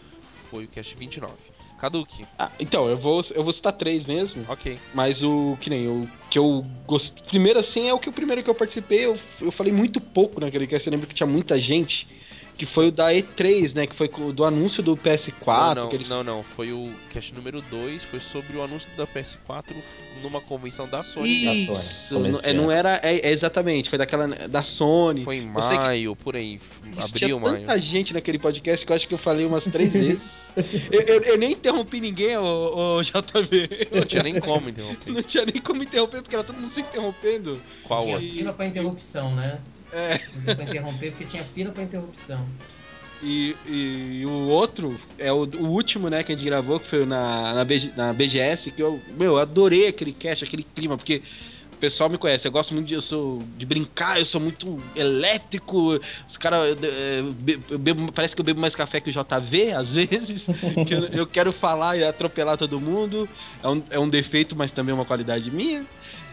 foi o cast 29. Kaduki, Ah, então, eu vou, eu vou citar três mesmo. ok. Mas o que nem o que eu gostei. Primeiro, assim, é o que o primeiro que eu participei, eu, eu falei muito pouco naquele cast. Eu lembro que tinha muita gente. Que foi o da E3, né? Que foi do anúncio do PS4. não, não, que eles... não, não, foi o cast número 2, foi sobre o anúncio da PS4 numa convenção da Sony. Da Isso, Sony, não, é, não era. É, é exatamente, foi daquela. Da Sony. Foi em sei que maio, por aí, Isso, abril, tinha maio. tanta gente naquele podcast que eu acho que eu falei umas três vezes. Eu, eu- eu nem interrompi ninguém, ô, ô JV. Não tinha nem como interromper. Não tinha nem como interromper, porque era todo mundo se interrompendo. Qual tinha outro? fila pra interrupção, né? É. Não deu pra interromper porque tinha fila pra interrupção. E, e o outro é o, o último, né, que a gente gravou, que foi na, na, BG na BGS, que eu, meu, eu adorei aquele cast, aquele clima, porque o pessoal me conhece, eu gosto muito de, eu sou, de brincar, eu sou muito elétrico, os caras, parece que eu bebo mais café que o JV, às vezes, que eu, eu quero falar e atropelar todo mundo, é um, é um defeito, mas também é uma qualidade minha.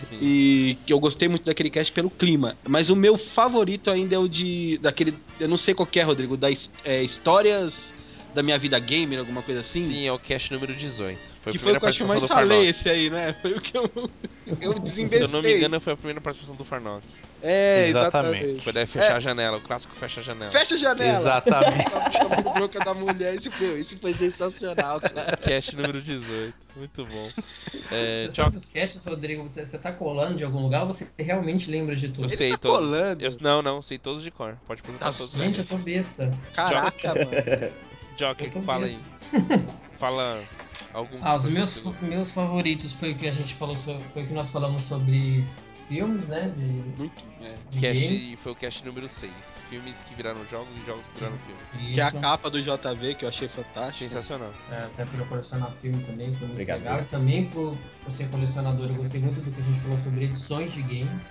Sim. E que eu gostei muito daquele cast pelo clima. Mas o meu favorito ainda é o de. daquele. Eu não sei qual é, Rodrigo. Da his- é, histórias da minha vida gamer, alguma coisa assim? Sim, é o cast número 18. Foi que a foi primeira o que eu mais do falei esse aí, né? Foi o que eu, eu desinvestei. Se eu não me engano, foi a primeira participação do Farnock. É, Exatamente. exatamente. Foi daí fechar É. a janela, o clássico fecha a janela. Fecha a janela! Exatamente. Tava com bronca da mulher, isso foi, isso foi sensacional, cara. Cast número 18. Muito bom. É, Você tchau. sabe os casts, Rodrigo? Você, você tá colando de algum lugar ou você realmente lembra de tudo? Eu sei tá todos. colando. Eu- não, não, sei todos de cor. Pode perguntar Tá, todos. Gente, eu tô besta. Caraca, mano. Joker, fala aí. Fala algum Ah, os dos meus, meus favoritos foi o que a gente falou sobre, foi o que nós falamos sobre filmes, né? De, Muito, é. de Cast, games. foi o cast número 6. Filmes que viraram jogos e jogos que viraram filmes. Que é a Isso. capa do JV, que eu achei fantástico. Sensacional. É, até por eu colecionar filme também, foi muito Obrigado. legal. E também por, por ser colecionador, eu gostei muito do que a gente falou sobre edições de games.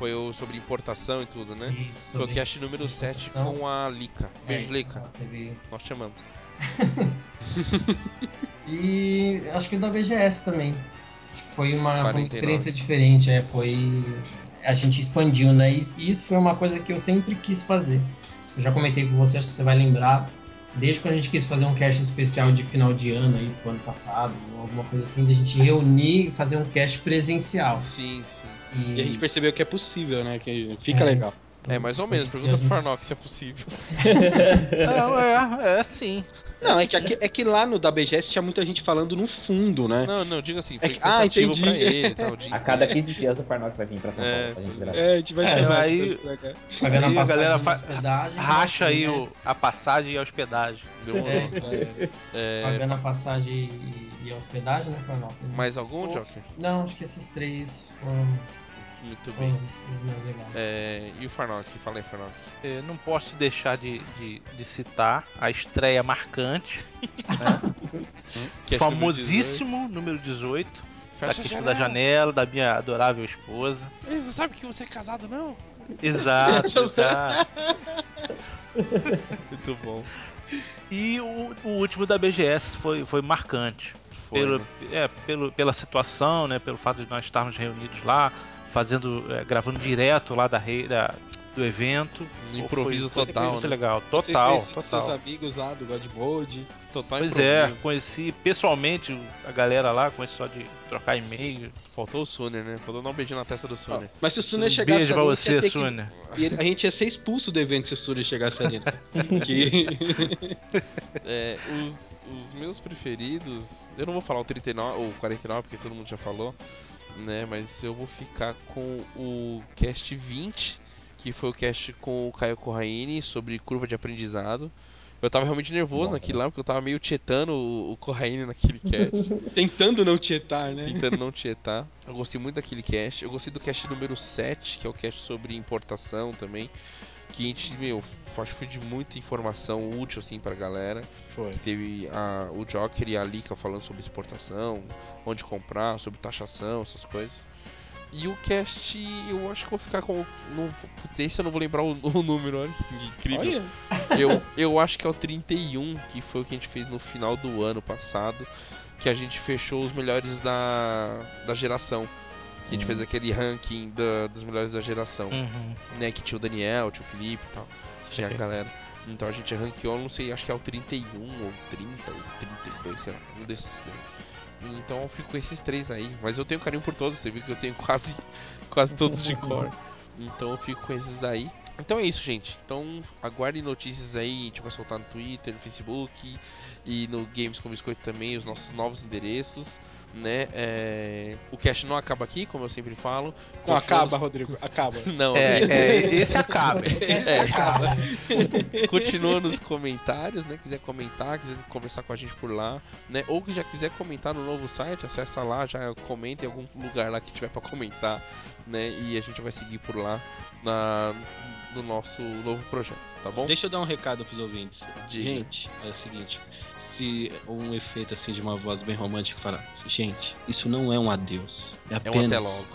Foi o sobre importação e tudo, né? Isso, Foi o cast número 7 importação. com a Lika. Beijo, É, Lika. teve- Nós te amamos. E acho que da BGS também. Acho que foi uma, foi uma 49. experiência diferente, é, foi a gente expandiu, né? E isso foi uma coisa que eu sempre quis fazer. Eu já comentei com você, acho que você vai lembrar. Desde quando a gente quis fazer um cast especial de final de ano aí pro ano passado, alguma coisa assim, da gente reunir e fazer um cast presencial. Sim, sim. E, E a gente percebeu que é possível, né? Que fica É. legal. É, mais ou menos. Pergunta pro Farnock se é possível. É, é, é sim. Não, é que, é que lá no da BGS tinha muita gente falando no fundo, né? Não, não, diga assim, foi É que- ah, entendi. pra ele. Tal, de... A cada 15 dias o Farnock vai vir pra São É, Paulo pra gente gravar. É, a gente vai É, chamar aí- pagando Aí a galera fa- hospedagem. Racha aí né? o, a passagem e a hospedagem. Demorou. É, É, pagando a passagem e, e a hospedagem, né, Fornal? mais algum, Joker? Não, acho que esses três foram, Muito bem. É, e o Farnock? Fala aí, Farnock. Eu não posso deixar de, de, de citar a estreia marcante, Cast famosíssimo número 18, número 18. da questão da janela, da minha adorável esposa. Eles não sabem que você é casado, não? Exato, exato. Muito bom. E o, o último da BGS foi, foi marcante. Foi, pelo, né? é, pelo, pela situação, né? Pelo fato de nós estarmos reunidos lá, fazendo, é, gravando direto lá da, rei- da do evento. Um improviso foi, foi total, muito né? legal, Você total, conhece Seus total. amigos lá do God Mode. Total Pois é, improviso. conheci pessoalmente a galera lá, conheci só de trocar e-mail. Faltou o Suner, né? Faltou dar um beijinho na testa do Suner. Mas se o Suner Um chegasse beijo pra ali, você, que- Sônia. E a gente ia ser expulso do evento se o Suner chegasse ali. né? Que- É, os, os meus preferidos, eu não vou falar o 39 ou 49 porque todo mundo já falou, né? Mas eu vou ficar com o cast 20, que foi o cast com o Caio Corraine sobre curva de aprendizado. Eu tava realmente nervoso Bom, naquele lá, porque eu tava meio tietando o, o Corraine naquele cast, Tentando não tietar, né? tentando não tietar. Eu gostei muito daquele cast. Eu gostei do cast número 7, que é o cast sobre importação também. Que a gente, meu, acho que foi de muita informação útil, assim, pra galera. Foi. Que teve a, o Joker e a Lika falando sobre exportação, onde comprar, sobre taxação, essas coisas. E o cast, eu acho que vou ficar com. Não, putz, esse eu não vou lembrar o, o número, olha que incrível. Olha, Eu, eu acho que é o 31, que foi o que a gente fez no final do ano passado. Que a gente fechou os melhores da, da geração. Que a gente fez aquele ranking da, dos melhores da geração Uhum. né? Que tinha o Daniel, tinha o Felipe e tal. Tinha a galera. Então a gente ranqueou, não sei, acho que é o 31 ou 30 ou 32, sei lá, um desses daí. Então eu fico com esses três aí. Mas eu tenho carinho por todos, você viu que eu tenho quase, quase todos de cor. Então eu fico com esses daí. Então é isso, gente. Então aguardem notícias aí, a gente vai soltar no Twitter, no Facebook e no Games com Biscoito também, os nossos novos endereços. Né? É, O cast não acaba aqui, como eu sempre falo. não, acaba, Rodrigo, acaba. Não, É, é, esse acaba. Esse É. acaba. Continua nos comentários, né? Quiser comentar, quiser conversar com a gente por lá, né? Ou que já quiser comentar no novo site, acessa lá, já comenta em algum lugar lá que tiver pra comentar, né? E a gente vai seguir por lá na, no nosso novo projeto, tá bom? Deixa eu dar um recado pros ouvintes. Diga. Gente, é o seguinte. Se um efeito assim de uma voz bem romântica fala, gente, isso não é um adeus. É É apenas. um até logo.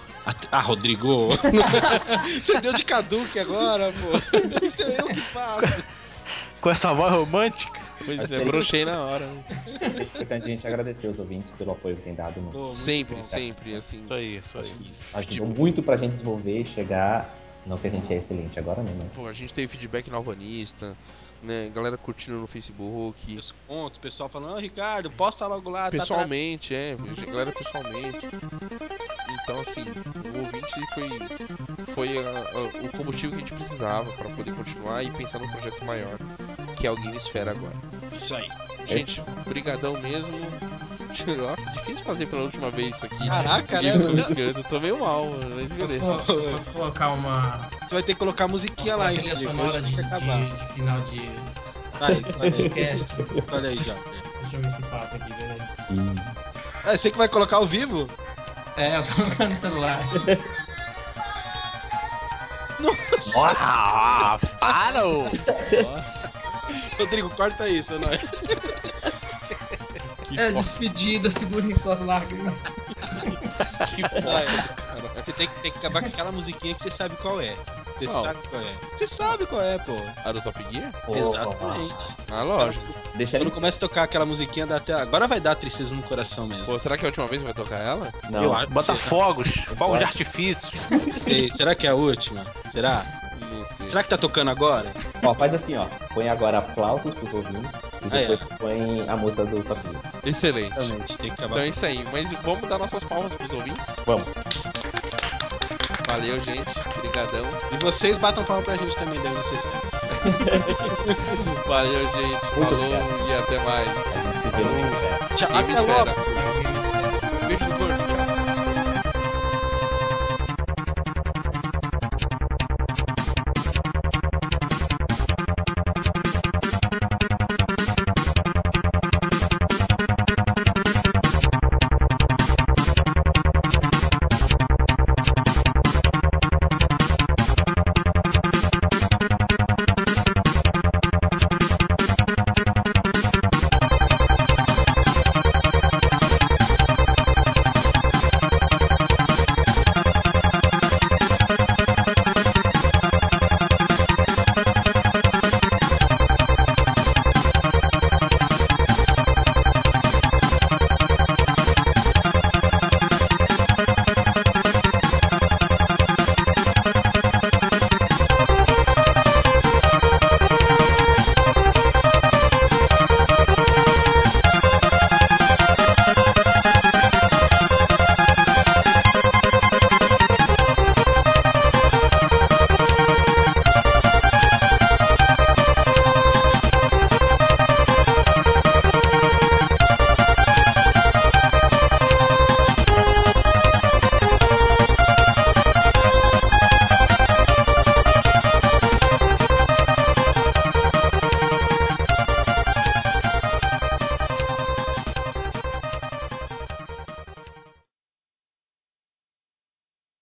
Ah, Rodrigo! Você deu de caduque agora, pô. Isso é eu que faço. Com essa voz romântica. Pois Mas é, brochei na hora. né? É importante a gente agradecer os ouvintes pelo apoio que tem dado. No... Sempre, bom. sempre, assim. Isso aí, isso aí. Ajudou muito pra gente desenvolver e chegar. Não que a gente é excelente agora, né? Mas Pô, a gente teve feedback no Alvanista, né? Galera curtindo no Facebook. Os pontos, o pessoal falando, ô Ricardo, posta logo lá. tá Pessoalmente, é, galera pessoalmente. Então, assim, o ouvinte foi, foi a- a- o combustível que a gente precisava para poder continuar e pensar num projeto maior, que é o Game Esfera agora. Isso aí. Gente, brigadão mesmo. Nossa, difícil fazer pela última vez isso aqui. Caraca, né, escândalo. Tô meio mal, mano, mas Posso, beleza. colo- posso colocar uma, Você vai ter que colocar a musiquinha uma lá, trilha hein, sonora de, de, de final de Aí, olha aí. Olha aí, já. Deixa eu ver se passa aqui, peraí. Ah, você que vai colocar ao vivo? É, eu tô colocando no celular. Ah, para! ô. Rodrigo, corta isso, é nóis. Que É, bosta, despedida, segurem suas lágrimas. que bosta. Você tem que, tem que acabar com aquela musiquinha que você sabe qual é. Você Qual? sabe qual é. Você sabe qual é, pô. A do Top Gear? Exatamente. Ah, lógico. Deixa Quando ele. começa a tocar aquela musiquinha, dá até. Agora vai dar tristeza no coração mesmo. Pô, será que é a última vez que vai tocar ela? Não, Eu acho. Bota fogos, fogos de artifício. Sei, será que é a última? Será? Sei. Será que tá tocando agora? ó, faz assim, ó. Põe agora aplausos pros ouvintes e Ah, é. depois põe a música do Gear. Excelente. Exatamente, tem que acabar. Então é isso aí. Mas vamos dar nossas palmas pros ouvintes? Vamos. Valeu, gente. Obrigadão. E vocês batam palma pra gente também, deve vocês. Valeu, gente. Muito Falou obrigado. e até mais. A gente se vê no Game Fest. Tchau, até logo. Beijo do gordo.